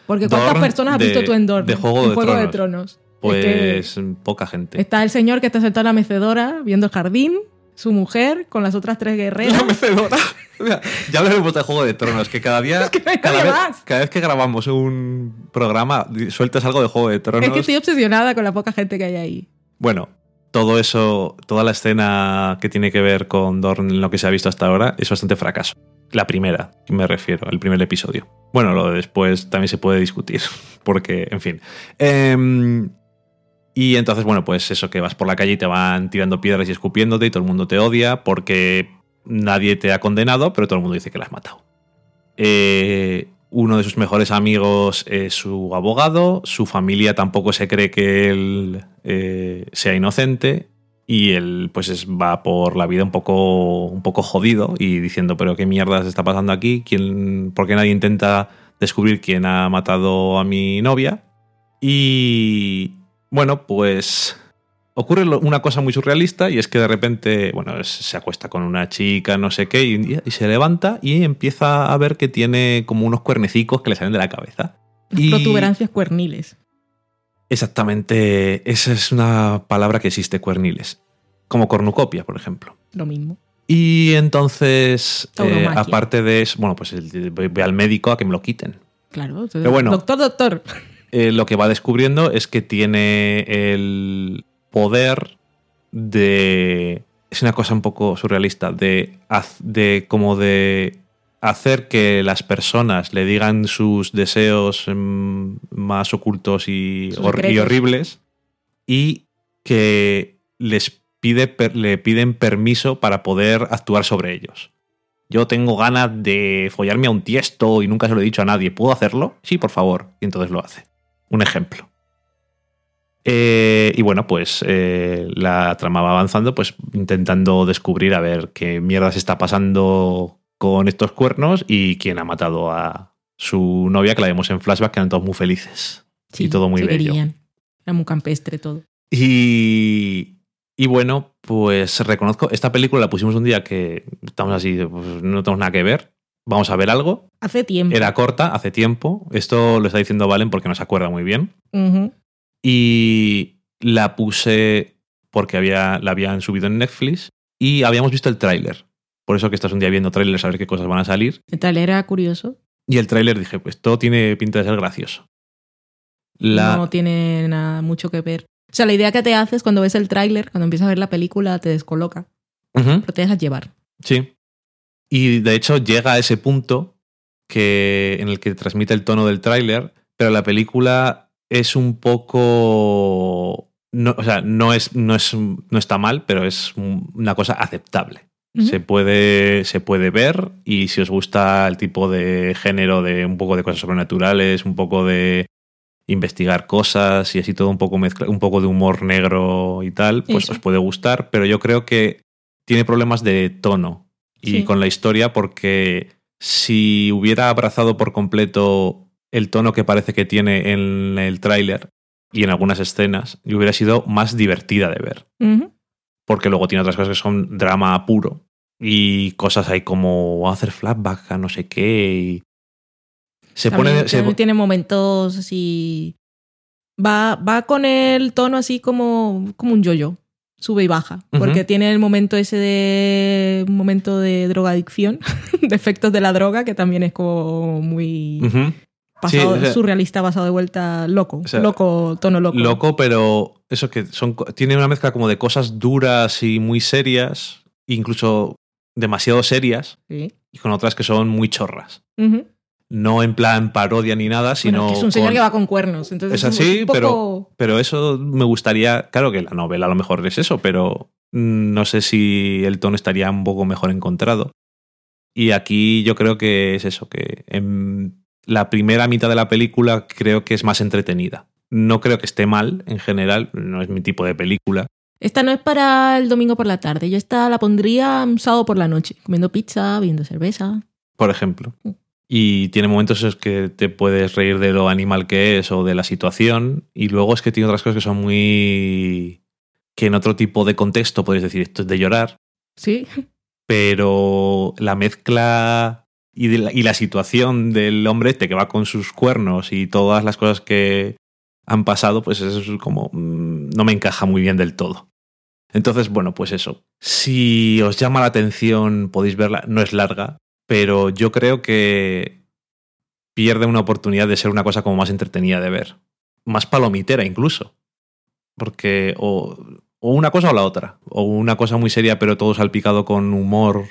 Porque ¿cuántas
Dorn
personas has
de-
visto tú en Dorn?
de Juego
en
de
Juego de
Tronos.
Tronos. Es que
Pues poca gente.
está el señor que está sentado en la mecedora viendo el jardín, su mujer con las otras tres guerreras.
La mecedora. Ya hablaremos de Juego de Tronos, que cada día,
que
cada, vez,
más.
cada vez que grabamos un programa, sueltas algo de Juego de Tronos.
Es que estoy obsesionada con la poca gente que hay ahí.
Bueno, todo eso, toda la escena que tiene que ver con Dorn en lo que se ha visto hasta ahora es bastante fracaso. La primera, me refiero, el primer episodio. Bueno, lo de después también se puede discutir, porque, en fin. Em, y entonces, bueno, pues eso, que vas por la calle y te van tirando piedras y escupiéndote y todo el mundo te odia porque nadie te ha condenado, pero todo el mundo dice que la has matado. Eh, uno de sus mejores amigos es su abogado, su familia tampoco se cree que él eh, sea inocente y él pues es- va por la vida un poco, un poco jodido y diciendo pero qué mierda se está pasando aquí, ¿Quién, ¿por qué nadie intenta descubrir quién ha matado a mi novia? Y bueno, pues ocurre una cosa muy surrealista y es que de repente, bueno, se acuesta con una chica, no sé qué, y, y se levanta y empieza a ver que tiene como unos cuernecicos que le salen de la cabeza. Y-
protuberancias cuerniles.
Exactamente, esa es una palabra que existe, cuerniles. Como cornucopia, por ejemplo.
Lo mismo.
Y entonces, eh, aparte de eso, bueno, pues ve al médico a que me lo quiten.
Claro.
Pero bueno.
Doctor, doctor.
Eh, lo que va descubriendo es que tiene el poder de... Es una cosa un poco surrealista, de, de como de hacer que las personas le digan sus deseos mm, más ocultos y, hor- y horribles y que les pide, le piden permiso para poder actuar sobre ellos. Yo tengo ganas de follarme a un tiesto y nunca se lo he dicho a nadie. ¿Puedo hacerlo? Sí, por favor. Y entonces lo hace. Un ejemplo. Eh, y bueno, pues eh, la trama va avanzando, pues intentando descubrir a ver qué mierda se está pasando con estos cuernos y quién ha matado a su novia, que la vemos en flashback, que eran todos muy felices. y todo muy bello.
querían. Era muy campestre todo.
Y, y bueno, pues reconozco, esta película la pusimos un día que estamos así, pues no tenemos nada que ver. Vamos a ver algo.
Hace tiempo.
Era corta, hace tiempo. Esto lo está diciendo Valen porque no se acuerda muy bien. Y la puse porque había, la habían subido en Netflix y habíamos visto el tráiler. Por eso que estás un día viendo tráilers a ver qué cosas van a salir.
El trailer era curioso.
Y el tráiler dije, pues todo tiene pinta de ser gracioso. La,
No tiene nada mucho que ver. O sea, la idea que te haces cuando ves el tráiler, cuando empiezas a ver la película, te descoloca. Pero te dejas llevar.
Sí. Y de hecho llega a ese punto que, en el que transmite el tono del tráiler, pero la película es un poco. No, o sea, no, es, no, es, no está mal, pero es un- una cosa aceptable. Se puede, se puede ver y si os gusta el tipo de género de un poco de cosas sobrenaturales, un poco de investigar cosas y así todo un poco mezcla, un poco de humor negro y tal, pues
Eso.
os puede gustar, pero yo creo que tiene problemas de tono y
Sí.
con la historia porque si hubiera abrazado por completo el tono que parece que tiene en el tráiler y en algunas escenas, y hubiera sido más divertida de ver porque luego tiene otras cosas que son drama puro y cosas ahí como hacer flashback a no sé qué y se
También-
pone
también tiene momentos así. Va, va con el tono así como, como un yo-yo. Sube y baja. Porque tiene el momento ese de. Un momento de drogadicción. de efectos de la droga, que también es como muy. Pasado-
Sí, o sea-
surrealista, pasado de vuelta loco.
O sea,
loco, tono loco.
loco pero eso que son tiene una mezcla como de cosas duras y muy serias incluso demasiado serias
Sí.
y con otras que son muy chorras. No en plan parodia ni nada sino
Bueno, es que es un señor
con-
que va con cuernos. Entonces
Es así,
poco-
pero- Pero eso me gustaría, claro que la novela a lo mejor es eso, pero mm, no sé si el tono estaría un poco mejor encontrado. Y aquí yo creo que es eso, que en la primera mitad de la película creo que es más entretenida. No creo que esté mal en general, no es mi tipo de película.
Esta no es para el domingo por la tarde. Yo esta la pondría un sábado por la noche, comiendo pizza, bebiendo cerveza.
por ejemplo. Y tiene momentos en los que te puedes reír de lo animal que es o de la situación. Y luego es que tiene otras cosas que son muy... que en otro tipo de contexto podéis decir esto es de llorar.
Sí.
Pero la mezcla y, de la, y la situación del hombre este que va con sus cuernos y todas las cosas que han pasado, pues es como... mm, no me encaja muy bien del todo. Entonces, bueno, pues eso. Si os llama la atención, podéis verla. No es larga, pero yo creo que pierde una oportunidad de ser una cosa como más entretenida de ver. Más palomitera incluso. Porque o, o una cosa o la otra. O una cosa muy seria pero todo salpicado con humor.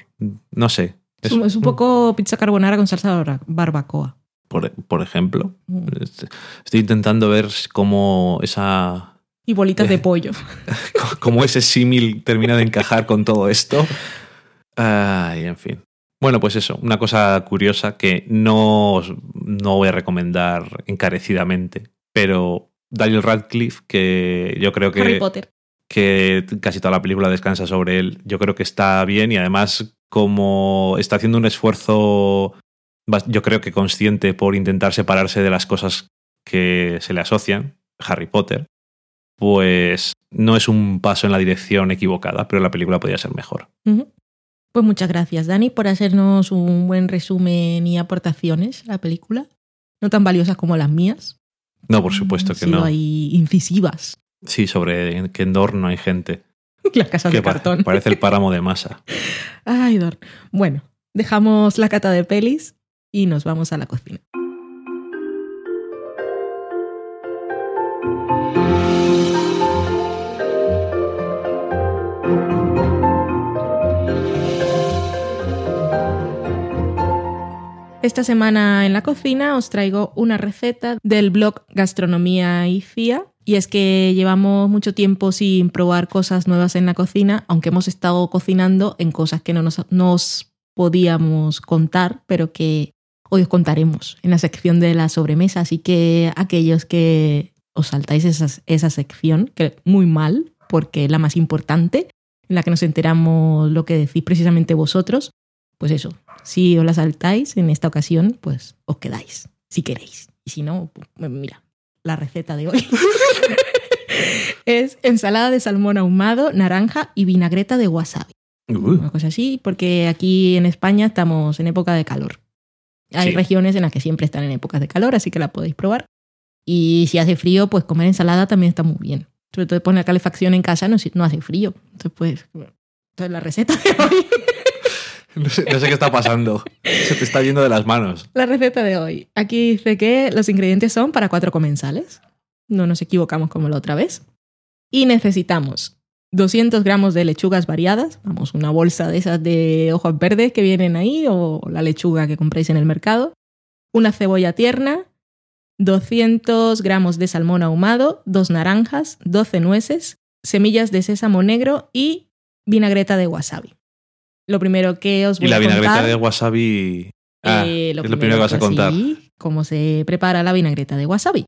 No sé.
Es, un, es un poco pizza carbonara con salsa barba- barbacoa.
Por, por ejemplo.
Mm.
Estoy intentando ver cómo esa...
Y bolitas de pollo.
cómo ese símil termina de encajar con todo esto. Ay, en fin. Bueno, pues eso, una cosa curiosa que no, no voy a recomendar encarecidamente, pero Daniel Radcliffe, que yo creo
Harry
que,
Potter.
que casi toda la película descansa sobre él, yo creo que está bien y además como está haciendo un esfuerzo, yo creo que consciente por intentar separarse de las cosas que se le asocian, Harry Potter, pues no es un paso en la dirección equivocada, pero la película podría ser mejor.
Pues muchas gracias, Dani, por hacernos un buen resumen y aportaciones a la película. No tan valiosas como las mías.
No, por supuesto que
sido
no.
ahí incisivas.
Sí, sobre que en Dorn no hay gente.
Las casas
Que
de cartón.
parece el páramo de masa.
Ay, Dor. Bueno, dejamos la cata de pelis y nos vamos a la cocina. Esta semana en la cocina os traigo una receta del blog Gastronomía y CIA. Y es que llevamos mucho tiempo sin probar cosas nuevas en la cocina, aunque hemos estado cocinando en cosas que no nos, podíamos contar, pero que hoy os contaremos en la sección de la sobremesa. Así que aquellos que os saltáis esa sección, que muy mal, porque es la más importante, en la que nos enteramos lo que decís precisamente vosotros, pues eso, si os la saltáis en esta ocasión, pues os quedáis, si queréis. Y si no, pues, mira, la receta de hoy es ensalada de salmón ahumado, naranja y vinagreta de wasabi.
Uh,
Una cosa así, porque aquí en España estamos en época de calor. Hay
Sí.
regiones en las que siempre están en épocas de calor, así que la podéis probar. Y si hace frío, pues comer ensalada también está muy bien. Sobre todo poner calefacción en casa no, no hace frío. Entonces, pues, entonces la receta de hoy.
no, sé, qué está pasando. Se te está yendo de las manos.
La receta de hoy. Aquí dice que los ingredientes son para cuatro comensales. No nos equivocamos como la otra vez. Y necesitamos 200 gramos de lechugas variadas, vamos, una bolsa de esas de ojos verdes que vienen ahí o la lechuga que compréis en el mercado, una cebolla tierna, 200 gramos de salmón ahumado, dos naranjas, 12 nueces, semillas de sésamo negro y vinagreta de wasabi. Lo primero que os voy
Y la
a
vinagreta
contar,
de wasabi. Ah,
eh,
es lo primero que vas a contar.
sí, cómo se prepara la vinagreta de wasabi.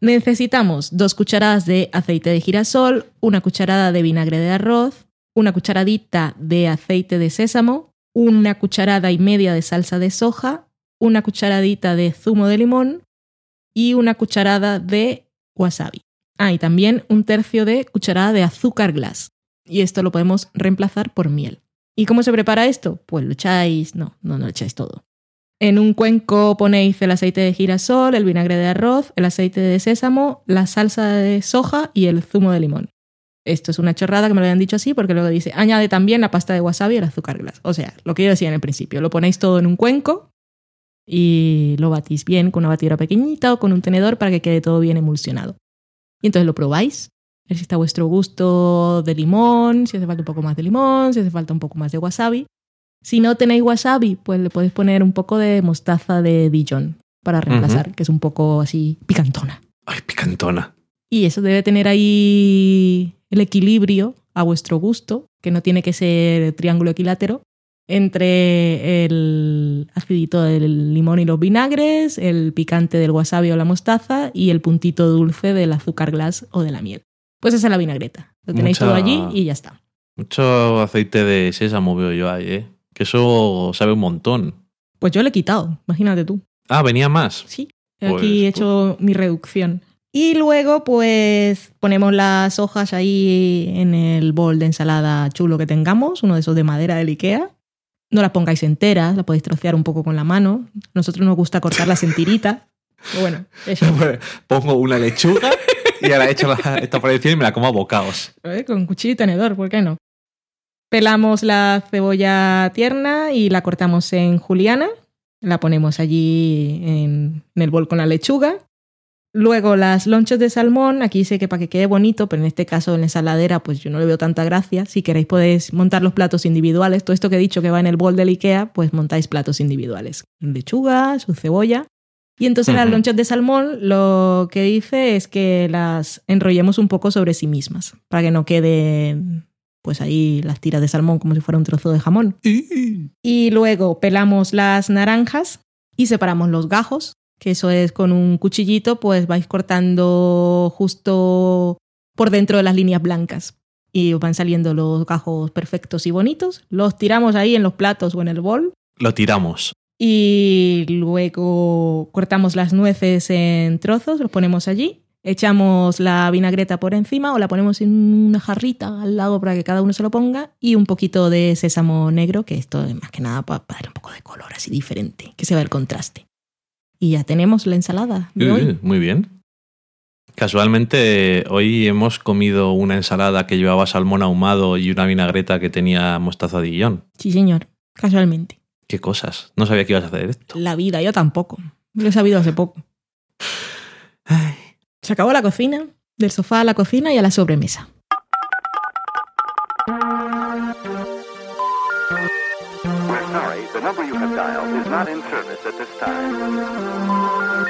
Necesitamos dos cucharadas de aceite de girasol, una cucharada de vinagre de arroz, una cucharadita de aceite de sésamo, una cucharada y media de salsa de soja, una cucharadita de zumo de limón y una cucharada de wasabi. Ah, y también un tercio de cucharada de azúcar glass. Y esto lo podemos reemplazar por miel. ¿Y cómo se prepara esto? Pues lo echáis, no, no, no lo echáis todo. En un cuenco ponéis el aceite de girasol, el vinagre de arroz, el aceite de sésamo, la salsa de soja y el zumo de limón. Esto es una chorrada que me lo habían dicho así porque luego dice, añade también la pasta de wasabi y el azúcar glass. O sea, lo que yo decía en el principio, lo ponéis todo en un cuenco y lo batís bien con una batidora pequeñita o con un tenedor para que quede todo bien emulsionado. Y entonces lo probáis, ver si está a vuestro gusto de limón, si hace falta un poco más de limón, si hace falta un poco más de wasabi. Si no tenéis wasabi, pues le podéis poner un poco de mostaza de Dijon para reemplazar, que es un poco así picantona.
Ay, picantona.
Y eso debe tener ahí el equilibrio a vuestro gusto, que no tiene que ser triángulo equilátero, entre el acidito del limón y los vinagres, el picante del wasabi o la mostaza y el puntito dulce del azúcar glass o de la miel. Pues esa es la vinagreta. Lo tenéis
Mucha-
todo allí y ya está.
Mucho aceite de sésamo veo yo ahí, ¿eh? Que eso sabe un montón.
Pues yo le he quitado, imagínate tú.
Ah, venía más.
Sí,
Pues,
aquí he hecho mi reducción. Y luego, pues ponemos las hojas ahí en el bol de ensalada chulo que tengamos, uno de esos de madera del Ikea. No las pongáis enteras, las podéis trocear un poco con la mano. Nosotros nos gusta cortarlas en tirita. Pero bueno, eso.
Pongo una lechuga y ahora he hecho la- esta encima y me la como a bocados.
¿eh? Con cuchillo y tenedor, ¿por qué no? Pelamos la cebolla tierna y la cortamos en juliana. La ponemos allí en, en el bol con la lechuga. Luego las lonchas de salmón, aquí dice que para que quede bonito, pero en este caso en la ensaladera pues yo no le veo tanta gracia. Si queréis podéis montar los platos individuales. Todo esto que he dicho que va en el bol del Ikea, pues montáis platos individuales. Lechuga, su cebolla. Y entonces las
Ujú.
lonchas de salmón lo que dice es que las enrollemos un poco sobre sí mismas, para que no queden pues ahí las tiras de salmón como si fuera un trozo de jamón. Y luego pelamos las naranjas y separamos los gajos, que eso es con un cuchillito, pues vais cortando justo por dentro de las líneas blancas. Y van saliendo los gajos perfectos y bonitos. Los tiramos ahí en los platos o en el bol.
Lo tiramos.
Y luego cortamos las nueces en trozos, los ponemos allí. Echamos la vinagreta por encima o la ponemos en una jarrita al lado para que cada uno se lo ponga. Y un poquito de sésamo negro, que esto es más que nada para, darle un poco de color así diferente, que se vea el contraste. Y ya tenemos la ensalada de hoy.
Muy bien. Casualmente, hoy hemos comido una ensalada que llevaba salmón ahumado y una vinagreta que tenía mostaza de guillón.
Sí, señor, casualmente.
Qué cosas. No sabía que ibas a hacer esto.
La vida, yo tampoco. Lo he sabido hace poco.
Ay.
Se acabó la cocina, del sofá a la cocina y a la sobremesa.
We're sorry, the number you have dialed is not in service at this time.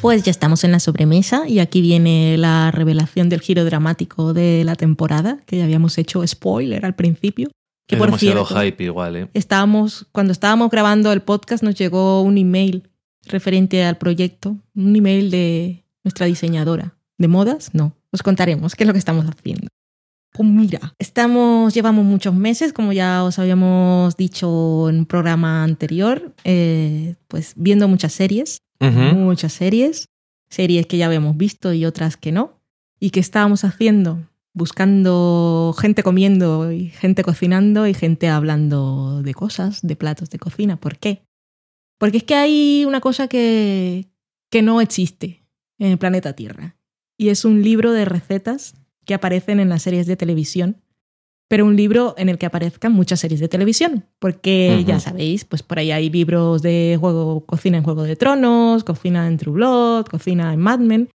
Pues ya estamos en la sobremesa y aquí viene la revelación del giro dramático de la temporada, que ya habíamos hecho spoiler al principio. Que
es
por
demasiado
cierto,
hype igual, ¿eh?
estábamos, cuando estábamos grabando el podcast nos llegó un email referente al proyecto, un email de nuestra diseñadora. ¿De modas? No. Os contaremos qué es lo que estamos haciendo. Pues mira, estamos, llevamos muchos meses, como ya os habíamos dicho en un programa anterior, eh, pues viendo muchas series Muchas series, series que ya habíamos visto y otras que no, y que estábamos haciendo, buscando gente comiendo y gente cocinando y gente hablando de cosas, de platos de cocina. ¿Por qué? Porque es que hay una cosa que, que no existe en el planeta Tierra, y es un libro de recetas que aparecen en las series de televisión, pero un libro en el que aparezcan muchas series de televisión, porque ya sabéis, pues por ahí hay libros de juego, cocina en Juego de Tronos, cocina en True Blood, cocina en Mad Men,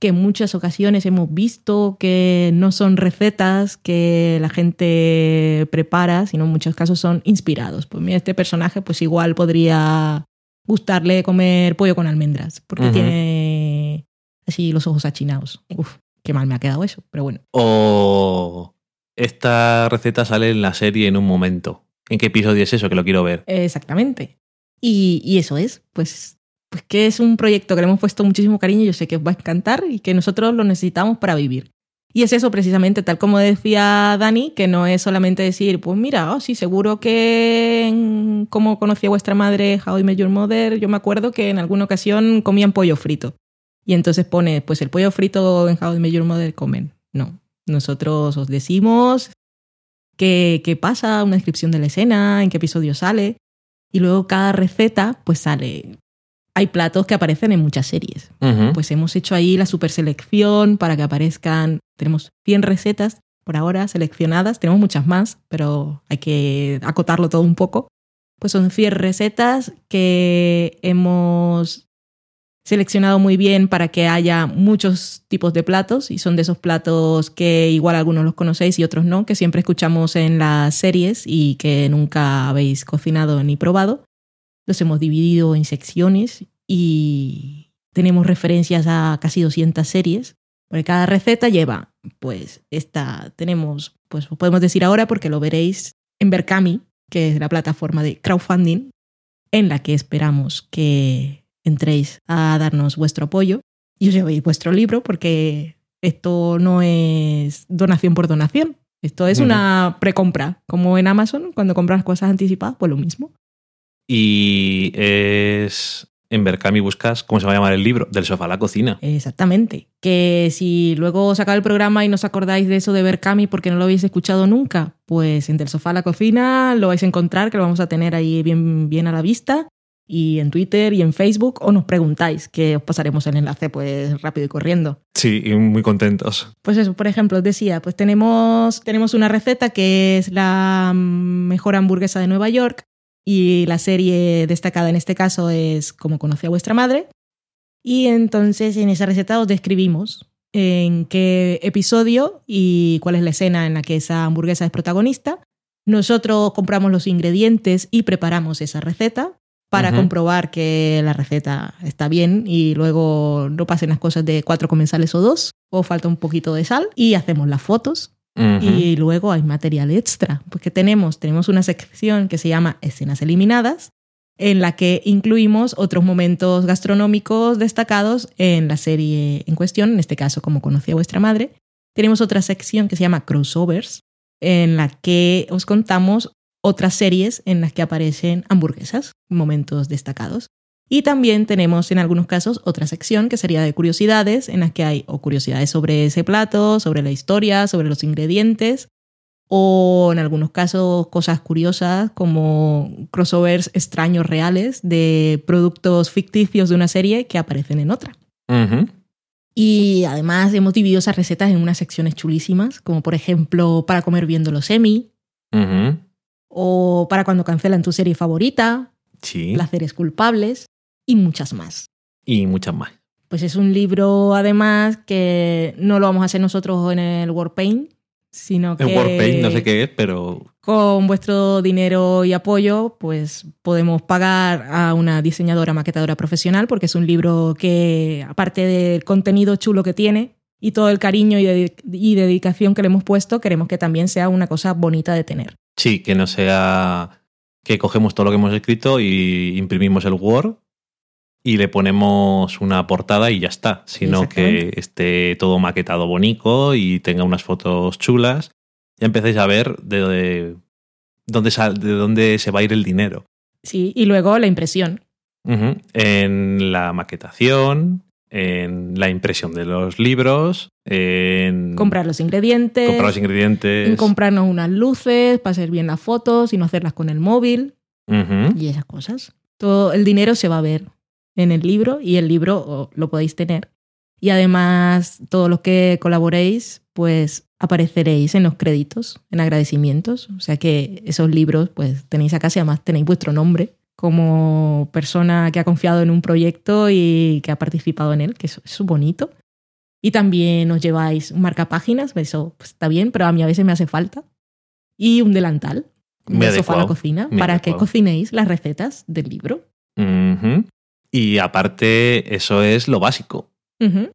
que en muchas ocasiones hemos visto que no son recetas que la gente prepara, sino en muchos casos son inspirados. Pues mira, este personaje pues igual podría gustarle comer pollo con almendras, porque tiene así los ojos achinados. Uf, qué mal me ha quedado eso, pero bueno.
O esta receta sale en la serie en un momento. ¿En qué episodio es eso? Que lo quiero ver.
Exactamente. Y, eso es, pues, pues que es un proyecto que le hemos puesto muchísimo cariño, yo sé que os va a encantar y que nosotros lo necesitamos para vivir. Y es eso precisamente, tal como decía Dani, que no es solamente decir, pues mira, oh, sí, seguro que como conocí a vuestra madre, How I Met Your Mother, yo me acuerdo que en alguna ocasión comían pollo frito. Y entonces pone, pues el pollo frito en How I Met Your Mother comen. No, nosotros os decimos qué, qué pasa, una descripción de la escena, en qué episodio sale. Y luego cada receta, pues sale. Hay platos que aparecen en muchas series. Pues hemos hecho ahí la super selección para que aparezcan. Tenemos 100 recetas por ahora seleccionadas. Tenemos muchas más, pero hay que acotarlo todo un poco. Pues son 100 recetas que hemos seleccionado muy bien para que haya muchos tipos de platos y son de esos platos que igual algunos los conocéis y otros no, que siempre escuchamos en las series y que nunca habéis cocinado ni probado. Los hemos dividido en secciones y tenemos referencias a casi 200 series. Porque cada receta lleva, pues, esta tenemos, pues os podemos decir ahora porque lo veréis en Berkami, que es la plataforma de crowdfunding, en la que esperamos que entréis a darnos vuestro apoyo y os llevéis vuestro libro, porque esto no es donación por donación. Esto es una precompra, como en Amazon, cuando compras cosas anticipadas, pues lo mismo.
Y es. En Berkami buscas, ¿cómo se va a llamar el libro? Del sofá a la cocina.
Exactamente. Que si luego os acaba el programa y no os acordáis de eso de Berkami porque no lo habéis escuchado nunca, pues en Del Sofá a la Cocina lo vais a encontrar, que lo vamos a tener ahí bien, bien a la vista. Y en Twitter y en Facebook, o nos preguntáis, que os pasaremos el enlace pues rápido y corriendo.
Sí, y muy contentos.
Pues eso, por ejemplo, os decía, pues tenemos, tenemos una receta que es la mejor hamburguesa de Nueva York y la serie destacada en este caso es Como conocí a vuestra madre. Y entonces en esa receta os describimos en qué episodio y cuál es la escena en la que esa hamburguesa es protagonista. Nosotros compramos los ingredientes y preparamos esa receta para comprobar que la receta está bien y luego no pasen las cosas de cuatro comensales o dos o falta un poquito de sal y hacemos las fotos. Y luego hay material extra, porque tenemos, tenemos una sección que se llama Escenas Eliminadas, en la que incluimos otros momentos gastronómicos destacados en la serie en cuestión, en este caso como conocía vuestra madre. Tenemos otra sección que se llama Crossovers, en la que os contamos otras series en las que aparecen hamburguesas, momentos destacados. Y también tenemos en algunos casos otra sección que sería de curiosidades, en las que hay o curiosidades sobre ese plato, sobre la historia, sobre los ingredientes, o en algunos casos cosas curiosas como crossovers extraños reales de productos ficticios de una serie que aparecen en otra. Y además hemos dividido esas recetas en unas secciones chulísimas, como por ejemplo para comer viendo los
Ujú.
O para cuando cancelan tu serie favorita,
Sí.
placeres culpables y muchas más.
Y muchas más.
Pues es un libro, además, que no lo vamos a hacer nosotros en el WordPaint, sino que
En WordPaint no sé qué es, pero
con vuestro dinero y apoyo, pues podemos pagar a una diseñadora maquetadora profesional, porque es un libro que, aparte del contenido chulo que tiene y todo el cariño y dedicación que le hemos puesto, queremos que también sea una cosa bonita de tener.
Sí, que no sea que cogemos todo lo que hemos escrito y imprimimos el Word y le ponemos una portada y ya está, sino que esté todo maquetado bonito y tenga unas fotos chulas. Ya empecéis a ver de, de dónde, sal- de dónde se va a ir el dinero.
Sí, y luego la impresión.
En la maquetación, en la impresión de los libros, en
Comprar los ingredientes.
comprar los ingredientes.
en comprarnos unas luces para hacer bien las fotos y no hacerlas con el móvil y esas cosas. Todo el dinero se va a ver en el libro y el libro lo podéis tener. Y además, todos los que colaboréis, pues apareceréis en los créditos, en agradecimientos. O sea que esos libros, pues tenéis acá, y además tenéis vuestro nombre como persona que ha confiado en un proyecto y que ha participado en él, que eso es bonito. Y también os lleváis un marcapáginas, eso pues, está bien, pero a mí a veces me hace falta. Y un delantal, un
Muy
sofá a la cocina, para que cocinéis las recetas del libro.
Y aparte, eso es lo básico.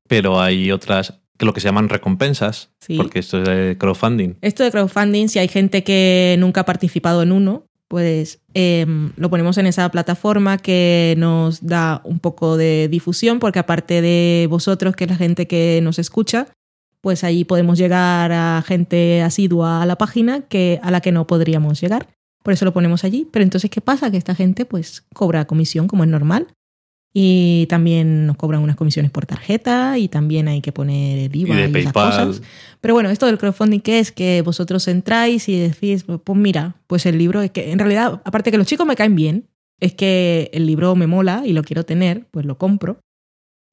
Pero hay otras, que lo que se llaman recompensas,
sí.
porque esto es de crowdfunding.
Esto de crowdfunding, si hay gente que nunca ha participado en uno, pues em, lo ponemos en esa plataforma que nos da un poco de difusión, porque aparte de vosotros, que es la gente que nos escucha, pues ahí podemos llegar a gente asidua a la página que, a la que no podríamos llegar. Por eso lo ponemos allí. Pero entonces, ¿qué pasa? Que esta gente pues cobra comisión como es normal. Y también nos cobran unas comisiones por tarjeta y también hay que poner el
Y
IVA
de
y esas
PayPal.
cosas. Pero bueno, esto del crowdfunding, ¿qué es? Que vosotros entráis y decís, pues mira, pues el libro es que en realidad, aparte que los chicos me caen bien, es que el libro me mola y lo quiero tener, pues lo compro.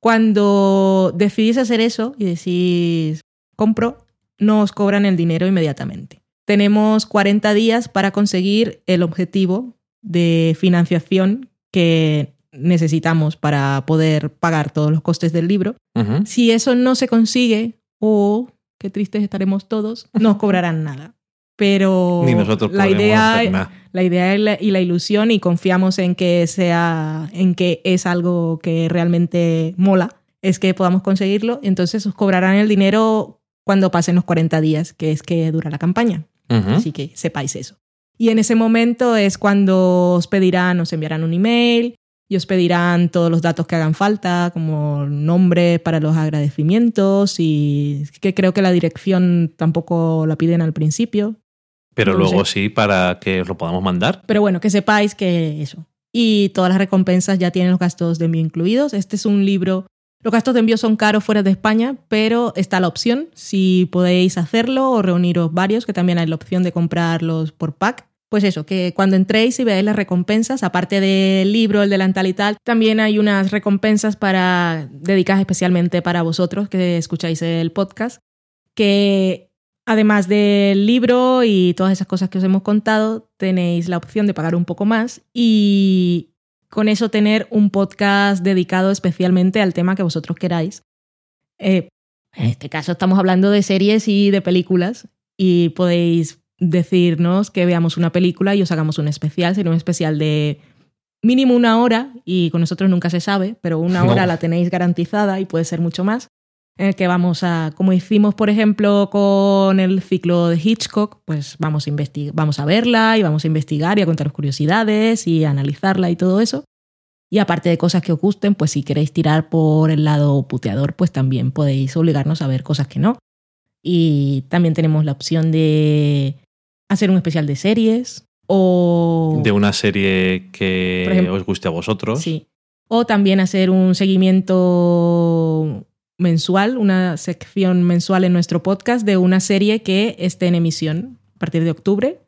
Cuando decidís hacer eso y decís, compro, no os cobran el dinero inmediatamente. Tenemos 40 días para conseguir el objetivo de financiación que necesitamos para poder pagar todos los costes del libro.
Ujú.
Si eso no se consigue, o qué tristes estaremos todos, no cobrarán nada. Pero
Ni nosotros
la idea,
nada.
la idea y la, y la ilusión, y confiamos en que sea, en que es algo que realmente mola, es que podamos conseguirlo. Entonces os cobrarán el dinero cuando pasen los 40 días, que es que dura la campaña.
Ujú.
Así que sepáis eso. Y en ese momento es cuando os pedirán, os enviarán un email y os pedirán todos los datos que hagan falta, como nombre para los agradecimientos y que creo que la dirección tampoco la piden al principio.
Pero
no
luego
sé.
sí, para que os lo podamos mandar.
Pero bueno, que sepáis que eso. Y todas las recompensas ya tienen los gastos de envío incluidos. Este es un libro. Los gastos de envío son caros fuera de España, pero está la opción si podéis hacerlo o reuniros varios, que también hay la opción de comprarlos por pack. Pues eso, que cuando entréis y veáis las recompensas, aparte del libro, el delantal y tal, también hay unas recompensas para dedicadas especialmente para vosotros que escucháis el podcast, que además del libro y todas esas cosas que os hemos contado, tenéis la opción de pagar un poco más y con eso tener un podcast dedicado especialmente al tema que vosotros queráis. Eh, en este caso estamos hablando de series y de películas y podéis decirnos que veamos una película y os hagamos un especial, sería un especial de mínimo una hora y con nosotros nunca se sabe, pero una
No.
hora la tenéis garantizada y puede ser mucho más en el que vamos a, como hicimos por ejemplo con el ciclo de Hitchcock, pues vamos a, vamos a verla y vamos a investigar y a contaros curiosidades y a analizarla y todo eso. Y aparte de cosas que os gusten, pues si queréis tirar por el lado puteador, pues también podéis obligarnos a ver cosas que no. Y también tenemos la opción de hacer un especial de series o...
De una serie que
ejemplo,
os guste a vosotros.
Sí. O también hacer un seguimiento mensual, una sección mensual en nuestro podcast de una serie que esté en emisión a partir de octubre.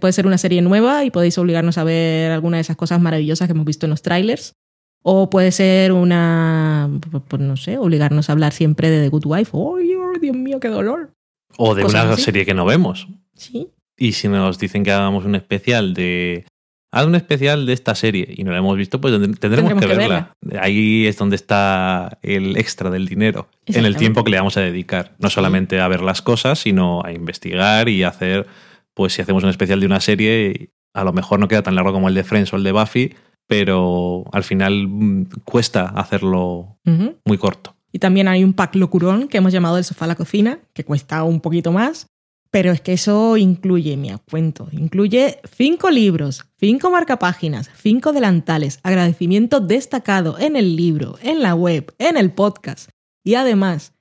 Puede ser una serie nueva y podéis obligarnos a ver alguna de esas cosas maravillosas que hemos visto en los trailers. O puede ser una, pues no sé, obligarnos a hablar siempre de The Good Wife. ¡Ay, oh, Dios mío, qué dolor!
O de
Cosas
una
así.
serie que no vemos.
Sí.
Y si nos dicen que hagamos un especial de. Haz un especial de esta serie y no la hemos visto, pues tendremos,
Tendremos
que,
que
verla. Ahí es donde está el extra del dinero, en el tiempo que le vamos a dedicar. No solamente a ver las cosas, sino a investigar y hacer, pues si hacemos un especial de una serie, a lo mejor no queda tan largo como el de Friends o el de Buffy, pero al final mm, cuesta hacerlo muy corto.
Y también hay un pack locurón que hemos llamado el sofá a la cocina, que cuesta un poquito más, pero es que eso incluye, me cuento, incluye cinco libros, cinco marcapáginas, cinco delantales, agradecimiento destacado en el libro, en la web, en el podcast. Y además,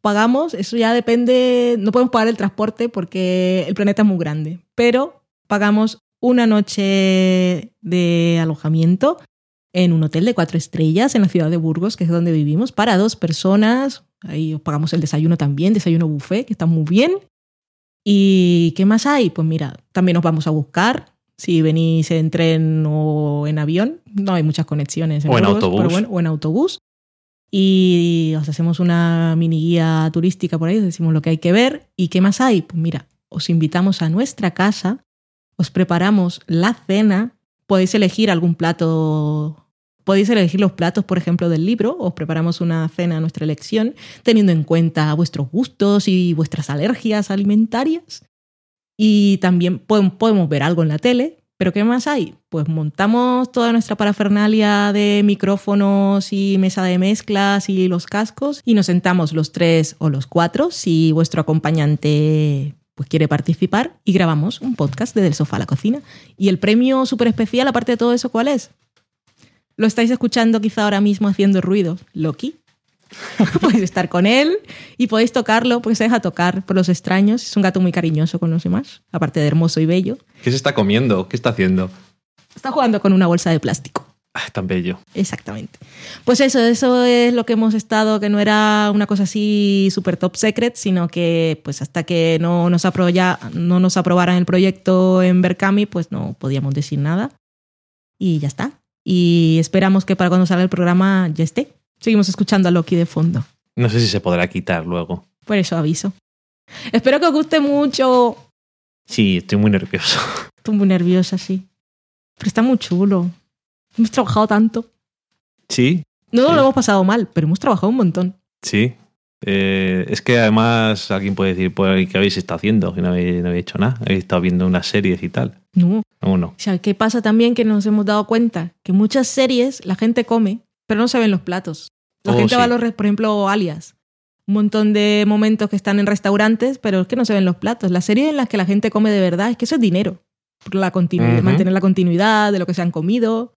pagamos, eso ya depende, no podemos pagar el transporte porque el planeta es muy grande, pero pagamos una noche de alojamiento en un hotel de cuatro estrellas en la ciudad de Burgos, que es donde vivimos, para dos personas. Ahí os pagamos el desayuno también, desayuno buffet, que está muy bien. ¿Y qué más hay? Pues mira, también os vamos a buscar. Si venís en tren o en avión, no hay muchas conexiones. En
O en
Burgos,
autobús.
pero bueno, o en autobús. y os hacemos una mini guía turística por ahí, os decimos lo que hay que ver. ¿Y qué más hay? Pues mira, os invitamos a nuestra casa, os preparamos la cena, podéis elegir algún plato, podéis elegir los platos, por ejemplo, del libro, os preparamos una cena a nuestra elección, teniendo en cuenta vuestros gustos y vuestras alergias alimentarias. Y también podemos ver algo en la tele, ¿Pero qué más hay? Pues montamos toda nuestra parafernalia de micrófonos y mesa de mezclas y los cascos y nos sentamos los tres o los cuatro si vuestro acompañante pues quiere participar y grabamos un podcast desde el sofá a la cocina. Y el premio súper especial, aparte de todo eso, ¿cuál es? Lo estáis escuchando quizá ahora mismo haciendo ruido. Loki. podéis estar con él y podéis tocarlo porque se deja tocar por los extraños. Es un gato muy cariñoso con los demás, aparte de hermoso y bello.
¿Qué se está comiendo? ¿Qué está haciendo?
Está jugando con una bolsa de plástico.
Ah, tan bello.
Exactamente. Pues eso, eso es lo que hemos estado, que no era una cosa así súper top secret, sino que pues hasta que no nos, no nos aprobaran el proyecto en Berkami, pues no podíamos decir nada. Y ya está. Y esperamos que para cuando salga el programa ya esté. Seguimos escuchando a Loki de fondo.
No sé si se podrá quitar luego.
Por eso aviso. Espero que os guste mucho.
Sí, estoy muy nervioso.
Estoy muy nerviosa, sí. Pero está muy chulo. Hemos trabajado tanto.
Sí.
No
sí.
lo hemos pasado mal, pero hemos trabajado un montón.
Sí. Eh, es que además alguien puede decir, pues, ¿qué habéis estado haciendo? Que no habéis, no habéis hecho nada. Habéis estado viendo unas series y tal.
No.
No, no.
O sea, ¿qué pasa también que nos hemos dado cuenta? Que muchas series la gente come, pero no se ven los platos. La
Oh,
gente
sí.
va a los, por ejemplo, alias. Un montón de momentos que están en restaurantes, pero es que no se ven los platos. Las series en las que la gente come de verdad, es que eso es dinero. Por la continu-
Ujú.
mantener la continuidad de lo que se han comido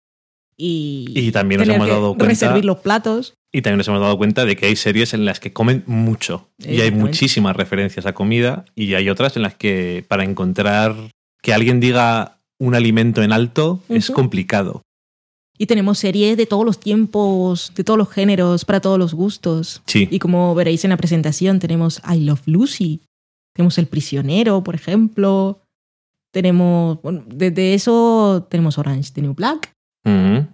y,
Y también nos hemos dado cuenta-
reservar los platos.
Y también nos hemos dado cuenta de que hay series en las que comen mucho. Y hay muchísimas referencias a comida. Y hay otras en las que para encontrar que alguien diga un alimento en alto es complicado.
Y tenemos series de todos los tiempos, de todos los géneros, para todos los gustos.
Sí.
Y como veréis en la presentación, tenemos I Love Lucy, tenemos El Prisionero, por ejemplo. Tenemos, bueno, desde eso tenemos Orange the New Black,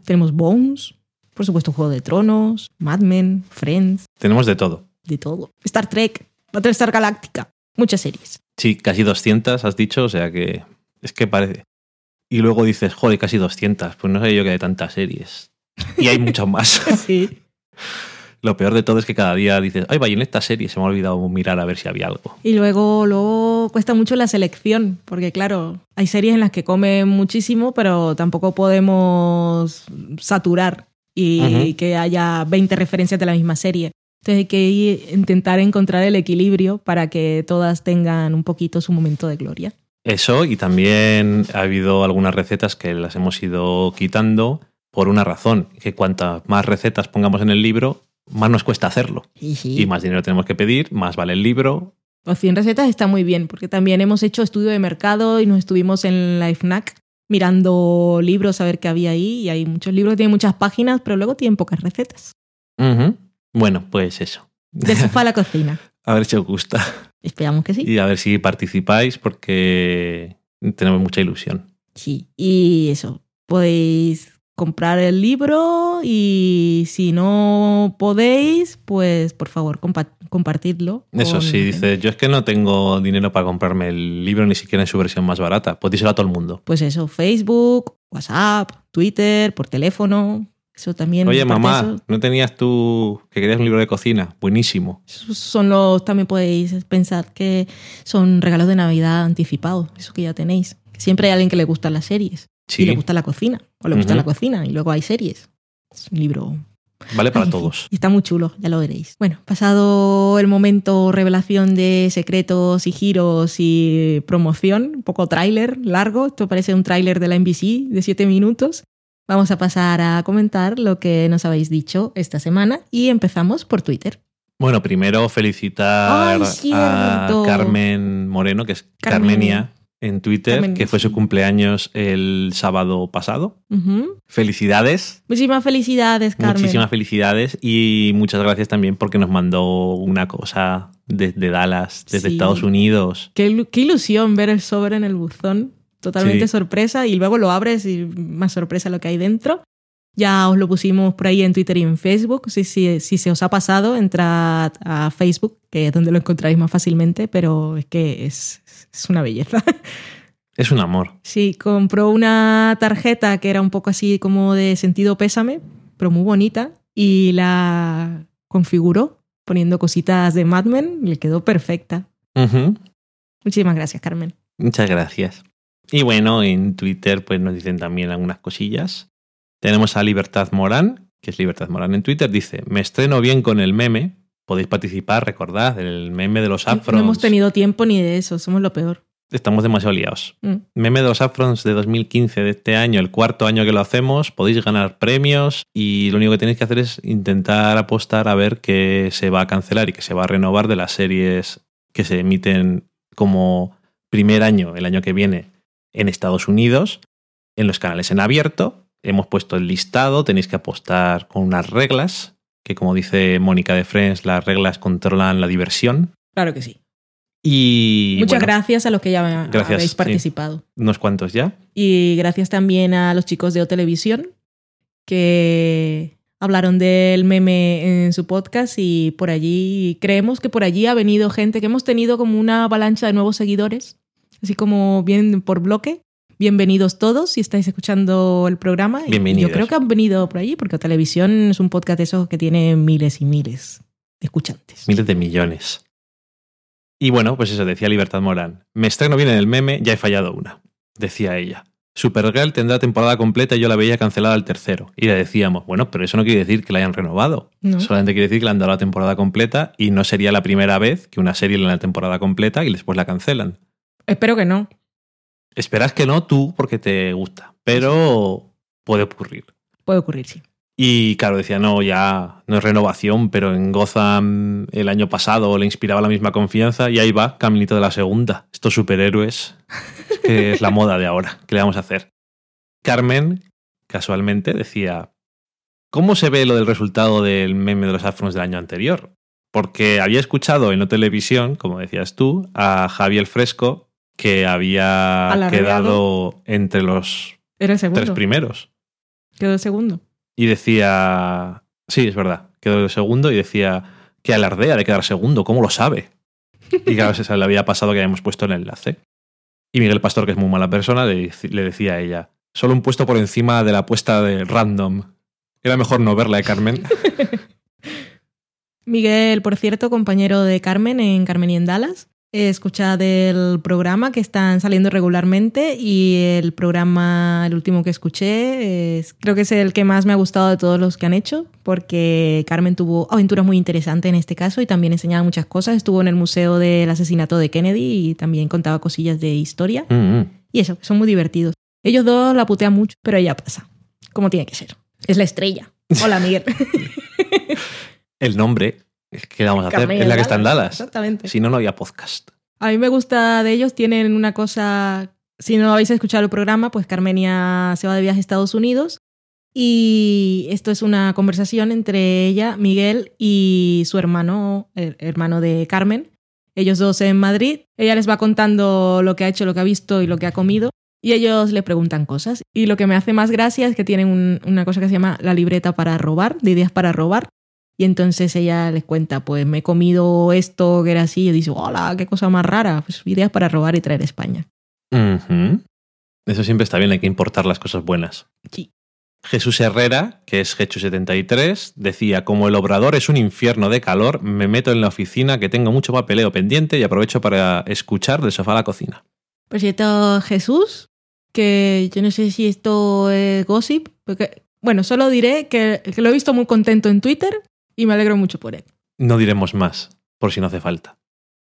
tenemos Bones, por supuesto Juego de Tronos, Mad Men, Friends,
Tenemos de todo.
de todo. Star Trek, Battlestar Galáctica, muchas series.
Sí, casi 200 has dicho, o sea que es que parece. Y luego dices, joder, casi 200. Pues no sé yo que hay tantas series. Y hay muchas más.
Sí.
Lo peor de todo es que cada día dices, ay, vaya, en esta serie se me ha olvidado mirar a ver si había algo.
Y luego, luego cuesta mucho la selección, porque claro, hay series en las que comen muchísimo, pero tampoco podemos saturar y que haya 20 referencias de la misma serie. Entonces hay que intentar encontrar el equilibrio para que todas tengan un poquito su momento de gloria.
Eso, y también ha habido algunas recetas que las hemos ido quitando por una razón, que cuantas más recetas pongamos en el libro, más nos cuesta hacerlo. Y más dinero tenemos que pedir, más vale el libro.
Los 100 recetas está muy bien, porque también hemos hecho estudio de mercado y nos estuvimos en la FNAC mirando libros a ver qué había ahí. Y hay muchos libros que tienen muchas páginas, pero luego tienen pocas recetas.
Ujú. Bueno, pues eso.
Del sofá a la cocina.
A ver si os gusta.
Esperamos que sí.
Y a ver si participáis porque tenemos mucha ilusión.
Sí. Y eso, podéis comprar el libro y si no podéis, pues por favor compa- compartidlo.
Eso sí, dice, yo es que no tengo dinero para comprarme el libro ni siquiera en su versión más barata. Pues díselo a todo el mundo.
Pues eso, Facebook, WhatsApp, Twitter, por teléfono. Eso también.
Oye, mamá,
eso,
¿no tenías tú que querías un libro de cocina? Buenísimo.
son los, también podéis pensar que son regalos de Navidad anticipados, eso que ya tenéis. Siempre hay alguien que le gustan las series
Sí,
y le gusta la cocina, o le gusta la cocina y luego hay series. Es un libro
vale para
Ay,
todos.
Y está muy chulo, ya lo veréis. Bueno, pasado el momento revelación de secretos y giros y promoción, un poco tráiler largo, esto parece un tráiler de la NBC de 7 minutos. Vamos a pasar a comentar lo que nos habéis dicho esta semana y empezamos por Twitter.
Bueno, primero felicitar
Ay,
a. Carmen Moreno, que es
Carmenia.
Carmenia en Twitter, que fue su cumpleaños el sábado pasado. Felicidades.
Muchísimas felicidades, Carmen.
Muchísimas felicidades y muchas gracias también porque nos mandó una cosa desde Dallas, desde
Sí.
Estados Unidos.
Qué ilusión ver el sobre en el buzón. Totalmente
Sí.
sorpresa y luego lo abres y más sorpresa lo que hay dentro. Ya os lo pusimos por ahí en Twitter y en Facebook. Si, si, si se os ha pasado, entrad a Facebook, que es donde lo encontráis más fácilmente, pero es que es, es una belleza.
Es un amor.
Sí, compró una tarjeta que era un poco así como de sentido pésame, pero muy bonita, y la configuró poniendo cositas de Mad Men y le quedó perfecta. Muchísimas gracias, Carmen.
Muchas gracias. Y bueno, en Twitter pues nos dicen también algunas cosillas. Tenemos a Libertad Morán, que es Libertad Morán en Twitter, dice, me estreno bien con el meme. Podéis participar, recordad, el meme de los afrons.
No hemos tenido tiempo ni de eso, somos lo peor.
Estamos demasiado liados.
Mm.
Meme de los afrons de 2015 de este año, el cuarto año que lo hacemos, podéis ganar premios y lo único que tenéis que hacer es intentar apostar a ver qué se va a cancelar y qué se va a renovar de las series que se emiten como primer año, el año que viene, en Estados Unidos, en los canales en abierto. Hemos puesto el listado, tenéis que apostar con unas reglas, que como dice Mónica de Friends, las reglas controlan la diversión.
Claro que sí.
Y
Muchas
bueno,
gracias a los que ya
Gracias,
habéis
sí.
participado.
unos cuantos ya.
Y gracias también a los chicos de O Televisión que hablaron del meme en su podcast y por allí creemos que por allí ha venido gente que hemos tenido como una avalancha de nuevos seguidores, así como bien por bloque. Bienvenidos todos si estáis escuchando el programa. Y
Bienvenidos.
Yo creo que han venido por allí porque Televisión es un podcast de esos que tiene miles y miles de escuchantes.
Miles de millones. Y bueno, pues eso decía Libertad Morán. Me estreno bien en el meme, ya he fallado una. Decía ella. Supergirl tendrá temporada completa y yo la veía cancelada al tercero. Y le decíamos, bueno, pero eso no quiere decir que la hayan renovado.
No.
Solamente quiere decir que le han dado la temporada completa y no sería la primera vez que una serie le dan la temporada completa y después la cancelan.
Espero que no.
Esperas que no tú porque te gusta, pero puede ocurrir.
Puede ocurrir, sí.
Y claro, decía, no, ya no es renovación, pero en Gotham el año pasado le inspiraba la misma confianza y ahí va, caminito de la segunda. Estos superhéroes, es que es la moda de ahora. ¿Qué le vamos a hacer? Carmen, casualmente, decía, ¿cómo se ve lo del resultado del meme de los afrons del año anterior? Porque había escuchado en la televisión, como decías tú, a Javier Fresco, que había quedado entre los
Era el segundo.
tres primeros.
Quedó el segundo.
Y decía. Sí, es verdad. Quedó el segundo y decía que alardea de quedar segundo. ¿Cómo lo sabe? Y claro, se le había pasado que habíamos puesto el enlace. Y Miguel Pastor, que es muy mala persona, le, dec- le decía a ella: Solo un puesto por encima de la apuesta de random. Era mejor no verla, ¿eh, Carmen?
Miguel, por cierto, compañero de Carmen en Carmen y en Dallas. Escucha del programa que están saliendo regularmente y el programa, el último que escuché, es- creo que es el que más me ha gustado de todos los que han hecho, porque Carmen tuvo aventuras muy interesantes en este caso y también enseñaba muchas cosas. Estuvo en el Museo del Asesinato de Kennedy y también contaba cosillas de historia.
Mm, mm.
Y eso, son muy divertidos. Ellos dos la putean mucho, pero ella pasa, como tiene que ser. Es la estrella. Hola, Miguel.
El nombre, ¿qué vamos a hacer? Es la que está en Dallas.
Exactamente.
Si no, no había podcast.
A mí me gusta de ellos, tienen una cosa, si no habéis escuchado el programa, pues Carmenia se va de viaje a Estados Unidos y esto es una conversación entre ella, Miguel y su hermano, el hermano de Carmen. Ellos dos en Madrid. Ella les va contando lo que ha hecho, lo que ha visto y lo que ha comido. Y ellos le preguntan cosas. Y lo que me hace más gracia es que tienen un- una cosa que se llama la libreta para robar, de ideas para robar. Y entonces ella les cuenta, pues me he comido esto que era así. Y dice, hola, qué cosa más rara. Pues ideas para robar y traer a España.
Eso siempre está bien, hay que importar las cosas buenas.
Sí.
Jesús Herrera, que es Gechu73, decía, como el obrador es un infierno de calor, me meto en la oficina que tengo mucho papeleo pendiente y aprovecho para escuchar del sofá a la cocina.
Por cierto, Jesús, que yo no sé si esto es gossip, porque, bueno, solo diré que, que lo he visto muy contento en Twitter y me alegro mucho por él.
No diremos más, por si no hace falta.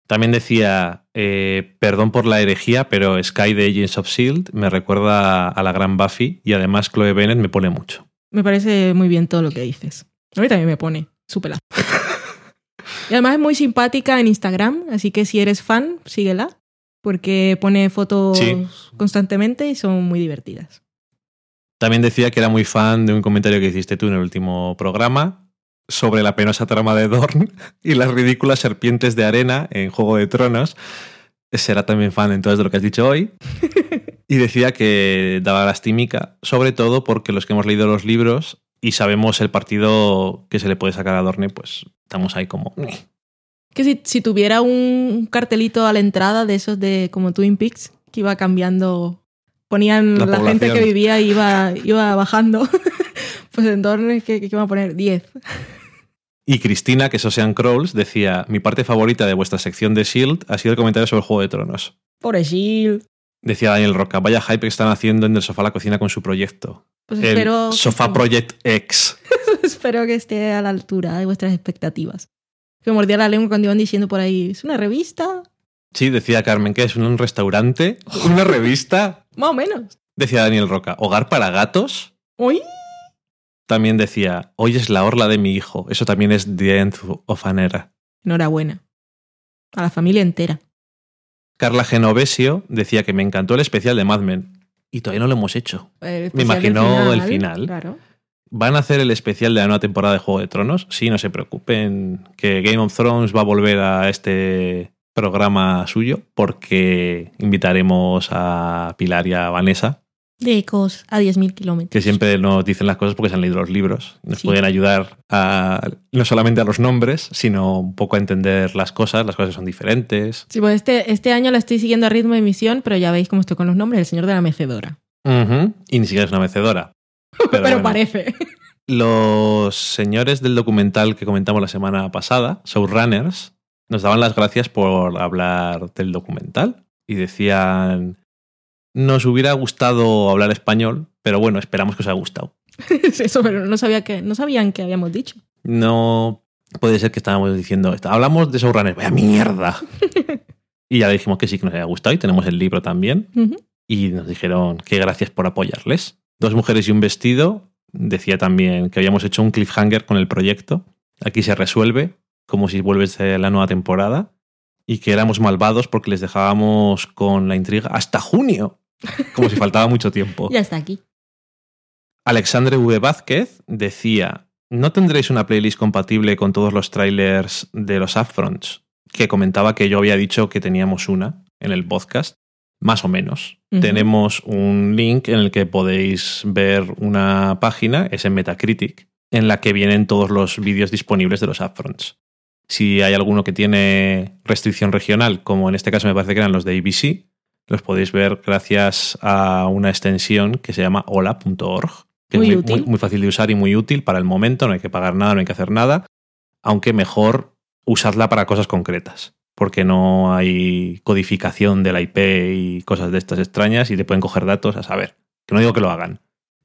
También decía, eh, perdón por la herejía, pero Sky de Agents of Shield me recuerda a la gran Buffy y además Chloe Bennett me pone mucho.
Me parece muy bien todo lo que dices. A mí también me pone su pelazo. y además es muy simpática en Instagram, así que si eres fan, síguela, porque pone fotos
Sí.
constantemente y son muy divertidas.
También decía que era muy fan de un comentario que hiciste tú en el último programa sobre la penosa trama de Dorn y las ridículas serpientes de arena en Juego de Tronos. Será también fan entonces de lo que has dicho hoy. Y decía que daba lastimica, sobre todo porque los que hemos leído los libros y sabemos el partido que se le puede sacar a Dorne, pues estamos ahí como...
Que si, si tuviera un cartelito a la entrada de esos de como Twin Peaks, que iba cambiando, ponían
La
la, gente que vivía y iba, iba bajando, pues en Dorne, ¿qué, qué a poner? 10.
Y Cristina, que eso sean Crawls, decía, mi parte favorita de vuestra sección de Shield ha sido el comentario sobre el Juego de Tronos.
Pobre Shield.
Decía Daniel Roca, vaya hype que están haciendo en el sofá a la cocina con su proyecto.
Pues
El
espero, que
Sofá
esté-
Project X.
espero que esté a la altura de vuestras expectativas. Que mordía la lengua cuando iban diciendo por ahí, ¿es una revista?
Sí, decía Carmen, que es un restaurante? ¿Una revista?
Más o menos.
Decía Daniel Roca, ¿hogar para gatos?
¡Uy!
También decía, hoy es la orla de mi hijo. Eso también es The End of an Era.
Enhorabuena. A la familia entera.
Carla Genovesio decía que me encantó el especial de Mad Men. Y todavía no lo hemos hecho. Me imaginó el final.
Claro.
¿Van a hacer el especial de la nueva temporada de Juego de Tronos? Sí, no se preocupen, que Game of Thrones va a volver a este programa suyo porque invitaremos a Pilar y a Vanessa,
ecos a 10.000 kilómetros.
que siempre nos dicen las cosas porque se han leído los libros. Nos
Sí.
pueden ayudar a, no solamente a los nombres, sino un poco a entender las cosas, las cosas son diferentes.
Sí, pues este, este año la estoy siguiendo a ritmo de emisión, pero ya veis cómo estoy con los nombres. El señor de la mecedora.
Y ni siquiera es una mecedora.
Pero,
bueno.
parece.
Los señores del documental que comentamos la semana pasada, Showrunners, nos daban las gracias por hablar del documental y decían, nos hubiera gustado hablar español, pero bueno, esperamos que os haya gustado.
Eso, pero no, sabía que, no sabían que habíamos dicho.
No puede ser que estábamos diciendo, hablamos de Showrunners, vaya mierda. y ya le dijimos que sí que nos haya gustado y tenemos el libro también. Y nos dijeron que gracias por apoyarles. Dos mujeres y un vestido. Decía también que habíamos hecho un cliffhanger con el proyecto. Aquí se resuelve, como si vuelves a la nueva temporada. Y que éramos malvados porque les dejábamos con la intriga hasta junio. Como si faltaba mucho tiempo.
Ya está aquí.
Alexandre V. Vázquez decía: ¿No tendréis una playlist compatible con todos los trailers de los Upfronts? Que comentaba que yo había dicho que teníamos una en el podcast. Más o menos. Tenemos un link en el que podéis ver una página, es en Metacritic, en la que vienen todos los vídeos disponibles de los Upfronts. Si hay alguno que tiene restricción regional, como en este caso me parece que eran los de ABC, los podéis ver gracias a una extensión que se llama hola.org, que
Muy
es muy,
útil.
muy- muy fácil de usar y muy útil para el momento, no hay que pagar nada, no hay que hacer nada, aunque mejor usarla para cosas concretas, porque no hay codificación de la IP y cosas de estas extrañas y te pueden coger datos a saber. Que no digo que lo hagan.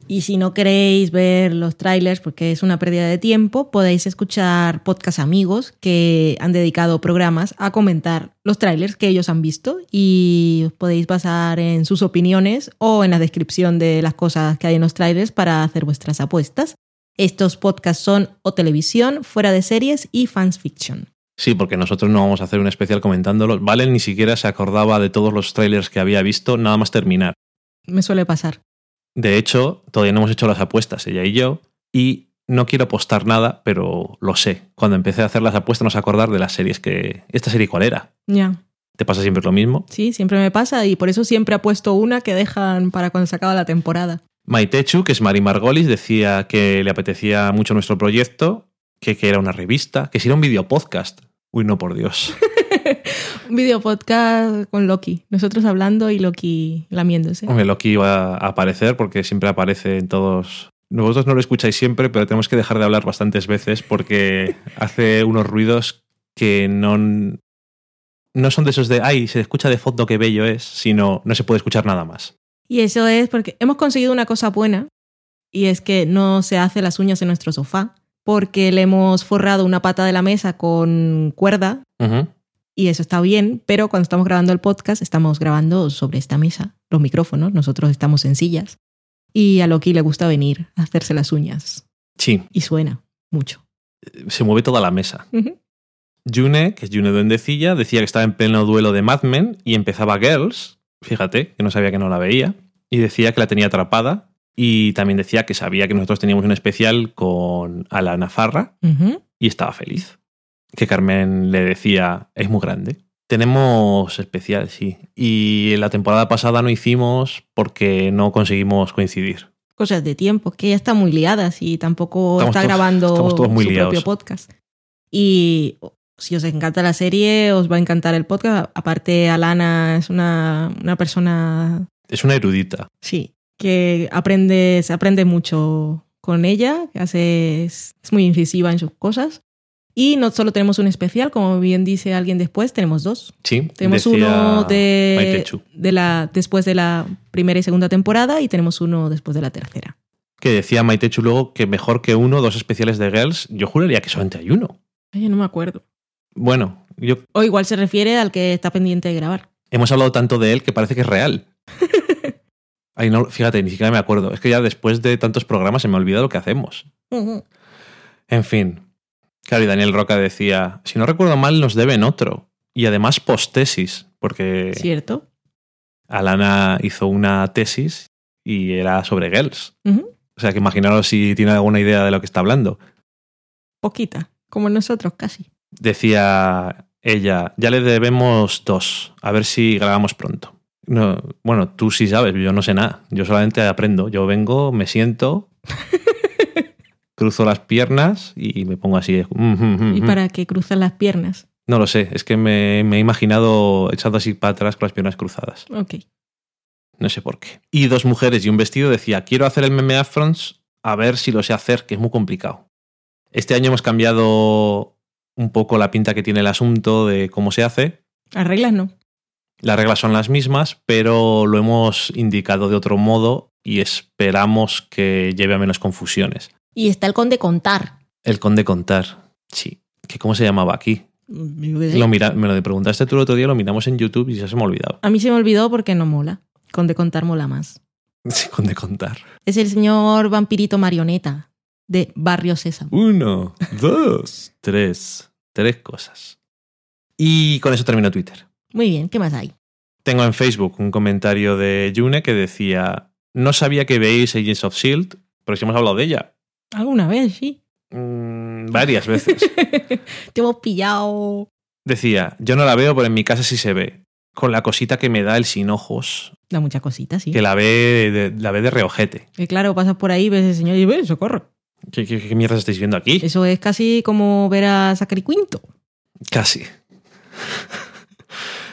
Y si no queréis ver los trailers porque es una pérdida de tiempo, podéis escuchar podcast amigos que han dedicado programas a comentar los trailers que ellos han visto y os podéis basar en sus opiniones o en la descripción de las cosas que hay en los trailers para hacer vuestras apuestas. Estos podcasts son o televisión, fuera de series y fans fiction.
Sí, porque nosotros no vamos a hacer un especial comentándolos. Valen ni siquiera se acordaba de todos los trailers que había visto nada más terminar.
Me suele pasar.
De hecho, todavía no hemos hecho las apuestas, ella y yo, y no quiero apostar nada, pero lo sé. Cuando empecé a hacer las apuestas, no sé acordar de las series que... ¿Esta serie cuál era?
Ya.
¿Te pasa siempre lo mismo?
Sí, siempre me pasa y por eso siempre apuesto una que dejan para cuando se acaba la temporada.
Maitechu, que es Mari Margolis, decía que le apetecía mucho nuestro proyecto, que, que era una revista, que si era un video podcast. Uy, no, por Dios.
Un video podcast con Loki. Nosotros hablando y Loki lamiéndose.
Hombre, Loki iba a aparecer porque siempre aparece en todos. Vosotros no lo escucháis siempre, pero tenemos que dejar de hablar bastantes veces porque hace unos ruidos que no, no son de esos de, ay, se escucha de fondo qué bello es, sino no se puede escuchar nada más.
Y eso es porque hemos conseguido una cosa buena y es que no se hace las uñas en nuestro sofá porque le hemos forrado una pata de la mesa con cuerda. Y eso está bien, pero cuando estamos grabando el podcast estamos grabando sobre esta mesa, los micrófonos, nosotros estamos en sillas y a Loki le gusta venir a hacerse las uñas
Sí,
y suena mucho.
se mueve toda la mesa. June, que es June Duendecilla, decía que estaba en pleno duelo de Mad Men y empezaba Girls, fíjate, que no sabía que no la veía, y decía que la tenía atrapada y también decía que sabía que nosotros teníamos un especial con Alana Farra y estaba feliz. Que Carmen le decía, es muy grande. Tenemos especial, sí. Y la temporada pasada no hicimos porque no conseguimos coincidir.
Cosas de tiempo, que ella está muy liada y tampoco
Estamos
está
todos-
grabando
estamos todos muy
su
liados.
propio podcast. Y si os encanta la serie, os va a encantar el podcast. Aparte, Alana es una, una persona,
Es una erudita.
sí, que aprende, se aprende mucho con ella, que hace, es muy incisiva en sus cosas. Y no solo tenemos un especial, como bien dice alguien después, tenemos dos.
Sí.
Tenemos uno de, de la, después de la primera y segunda temporada y tenemos uno después de la tercera.
que decía Maitechu luego que mejor que uno, dos especiales de Girls, yo juraría que solamente hay uno.
Ay, no me acuerdo.
Bueno, yo
O igual se refiere al que está pendiente de grabar.
hemos hablado tanto de él que parece que es real. Ay, no, fíjate, ni siquiera me acuerdo. Es que ya después de tantos programas se me olvida lo que hacemos. En fin. Claro, y Daniel Roca decía, si no recuerdo mal, nos deben otro. Y además post-tesis, porque
¿Cierto?
Alana hizo una tesis y era sobre Girls. O sea, que imaginaros si tiene alguna idea de lo que está hablando.
Poquita, como nosotros casi.
Decía ella, ya le debemos dos, a ver si grabamos pronto. No, bueno, tú sí sabes, yo no sé nada. Yo solamente aprendo. Yo vengo, me siento, cruzo las piernas y me pongo así. mm, mm, mm,
Y para que cruzan las piernas.
No lo sé, es que me, me he imaginado echando así para atrás con las piernas cruzadas.
Ok.
No sé por qué. Y dos mujeres y un vestido decía, quiero hacer el meme afrons, a ver si lo sé hacer, que es muy complicado. Este año hemos cambiado un poco la pinta que tiene el asunto de cómo se hace.
Las reglas no.
Las reglas son las mismas, pero lo hemos indicado de otro modo y esperamos que lleve a menos confusiones.
Y está el conde contar.
El conde contar. Sí. ¿Que ¿Cómo se llamaba aquí? Lo mira, me lo preguntaste tú el otro día, lo miramos en YouTube y ya se me ha olvidado.
A mí se me olvidó porque no mola. Conde contar mola más.
Sí, conde contar.
Es el señor vampirito marioneta de Barrio Sésamo.
Uno, dos, tres. Tres cosas. Y con eso termino Twitter.
Muy bien, ¿qué más hay?
Tengo en Facebook un comentario de June que decía: No sabía que veis Agents of Shield, pero si hemos hablado de ella.
¿Alguna vez? Sí.
Mm, varias veces.
Te hemos pillado.
Decía: Yo no la veo, pero en mi casa sí se ve. Con la cosita que me da el sin ojos,
Da mucha cosita, sí.
que la ve de, la ve de reojete.
Que claro, pasas por ahí, ves al señor y ves, socorro.
¿Qué, qué, qué mierda estáis viendo aquí?
Eso es casi como ver a Zachary Quinto.
Casi.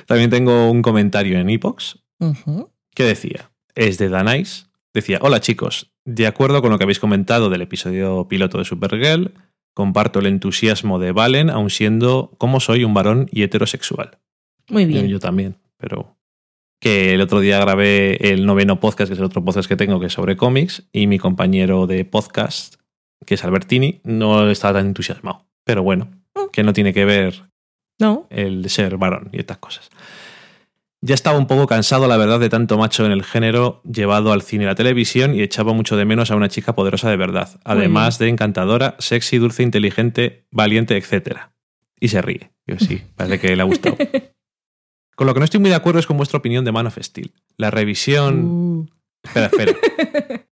También tengo un comentario en Epox
Ujú.
que decía, es de Danais, decía, hola chicos, de acuerdo con lo que habéis comentado del episodio piloto de Supergirl, comparto el entusiasmo de Valen, aun siendo como soy un varón y heterosexual.
Muy bien.
Yo también, pero que el otro día grabé el noveno podcast, que es el otro podcast que tengo, que es sobre cómics, y mi compañero de podcast, que es Albertini, no estaba tan entusiasmado. Pero bueno, que no tiene que ver
No,
el ser varón y estas cosas. Ya estaba un poco cansado, la verdad, de tanto macho en el género llevado al cine y la televisión y echaba mucho de menos a una chica poderosa de verdad, además de encantadora, sexy, dulce, inteligente, valiente, etc. Y se ríe. Yo sí, parece que le ha gustado. Con lo que no estoy muy de acuerdo es con vuestra opinión de Man of Steel. La revisión...
Uh,
Espera, espera.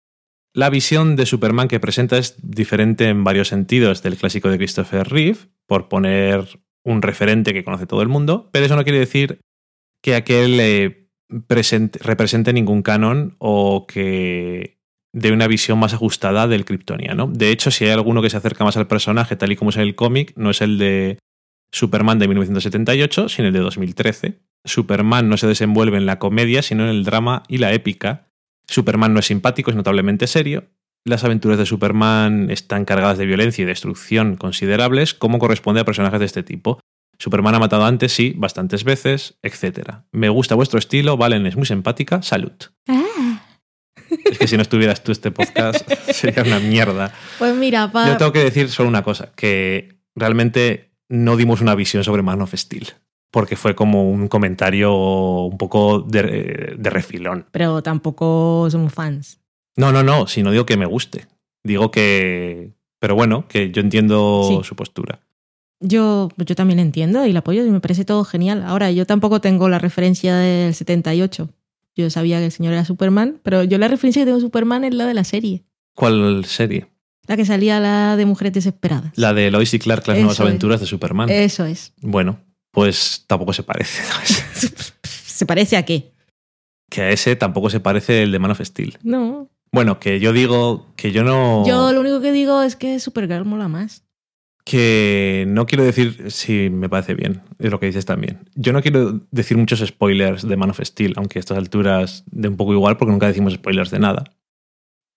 La visión de Superman que presenta es diferente en varios sentidos del clásico de Christopher Reeve, por poner un referente que conoce todo el mundo, pero eso no quiere decir que aquel eh, presente- represente ningún canon o que dé una visión más ajustada del kryptoniano. De hecho, si hay alguno que se acerca más al personaje, tal y como es en el cómic, no es el de Superman de 1978, sino el de 2013. Superman no se desenvuelve en la comedia, sino en el drama y la épica. Superman no es simpático, es notablemente serio. Las aventuras de Superman están cargadas de violencia y destrucción considerables, como corresponde a personajes de este tipo. Superman ha matado antes, sí, bastantes veces, etc. Me gusta vuestro estilo, Valen es muy simpática, salud.
ah.
Es que si no estuvieras tú este podcast sería una mierda.
Pues mira, pa-
Yo tengo que decir solo una cosa, que realmente no dimos una visión sobre Man of Steel, porque fue como un comentario un poco de, de refilón.
pero tampoco somos fans.
No, no, no, si no digo que me guste. Digo que... Pero bueno, que yo entiendo
Sí.
su postura.
Yo, yo también entiendo y la apoyo y me parece todo genial. Ahora, yo tampoco tengo la referencia del 78. Yo sabía que el señor era Superman, pero yo la referencia que tengo de Superman es la de la serie.
¿Cuál serie?
La que salía la de Mujeres Desesperadas.
La de Lois y Clark, las
Eso
nuevas
es.
aventuras de Superman.
Eso es.
Bueno, pues tampoco se parece.
¿Se parece a qué?
Que a ese tampoco se parece el de Man of Steel.
No.
Bueno, que yo digo que yo no.
Yo lo único que digo es que Supergirl mola más.
Que no quiero decir si me parece bien, es lo que dices también. Yo no quiero decir muchos spoilers de Man of Steel, aunque a estas alturas de un poco igual porque nunca decimos spoilers de nada.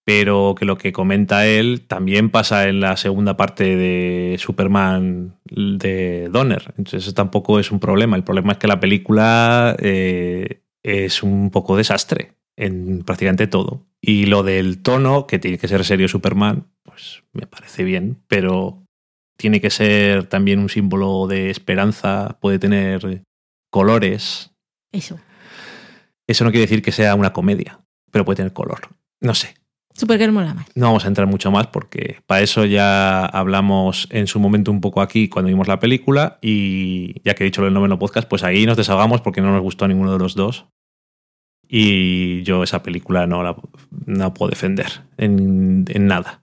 Pero que lo que comenta él también pasa en la segunda parte de Superman de Donner. Entonces eso tampoco es un problema. El problema es que la película eh, es un poco desastre en prácticamente todo. Y lo del tono, que tiene que ser serio Superman, pues me parece bien, pero tiene que ser también un símbolo de esperanza, puede tener colores.
Eso.
Eso no quiere decir que sea una comedia, pero puede tener color. No sé.
Supergirl mola más.
No vamos a entrar mucho más porque para eso ya hablamos en su momento un poco aquí cuando vimos la película y ya que he dicho el noveno podcast, pues ahí nos desahogamos porque no nos gustó a ninguno de los dos. Y yo esa película no la no puedo defender en, en nada.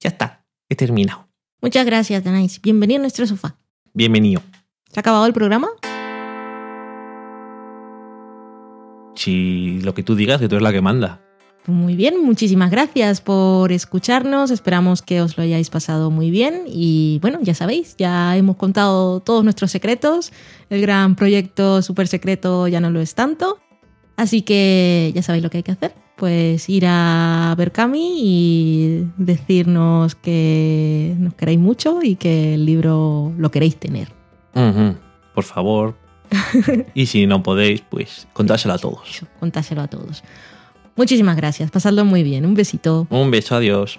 Ya está, he terminado.
Muchas gracias, Danais. Bienvenido a nuestro sofá.
Bienvenido.
¿Se ha acabado el programa?
Si lo que tú digas, que tú eres la que manda.
Muy bien, muchísimas gracias por escucharnos. Esperamos que os lo hayáis pasado muy bien. Y bueno, ya sabéis, ya hemos contado todos nuestros secretos. El gran proyecto súper secreto ya no lo es tanto. Así que ya sabéis lo que hay que hacer. Pues ir a Berkami y decirnos que nos queréis mucho y que el libro lo queréis tener.
Por favor. y si no podéis, pues contárselo a todos.
Eso, contáselo a todos. Muchísimas gracias. Pasadlo muy bien. Un besito.
Un beso, adiós.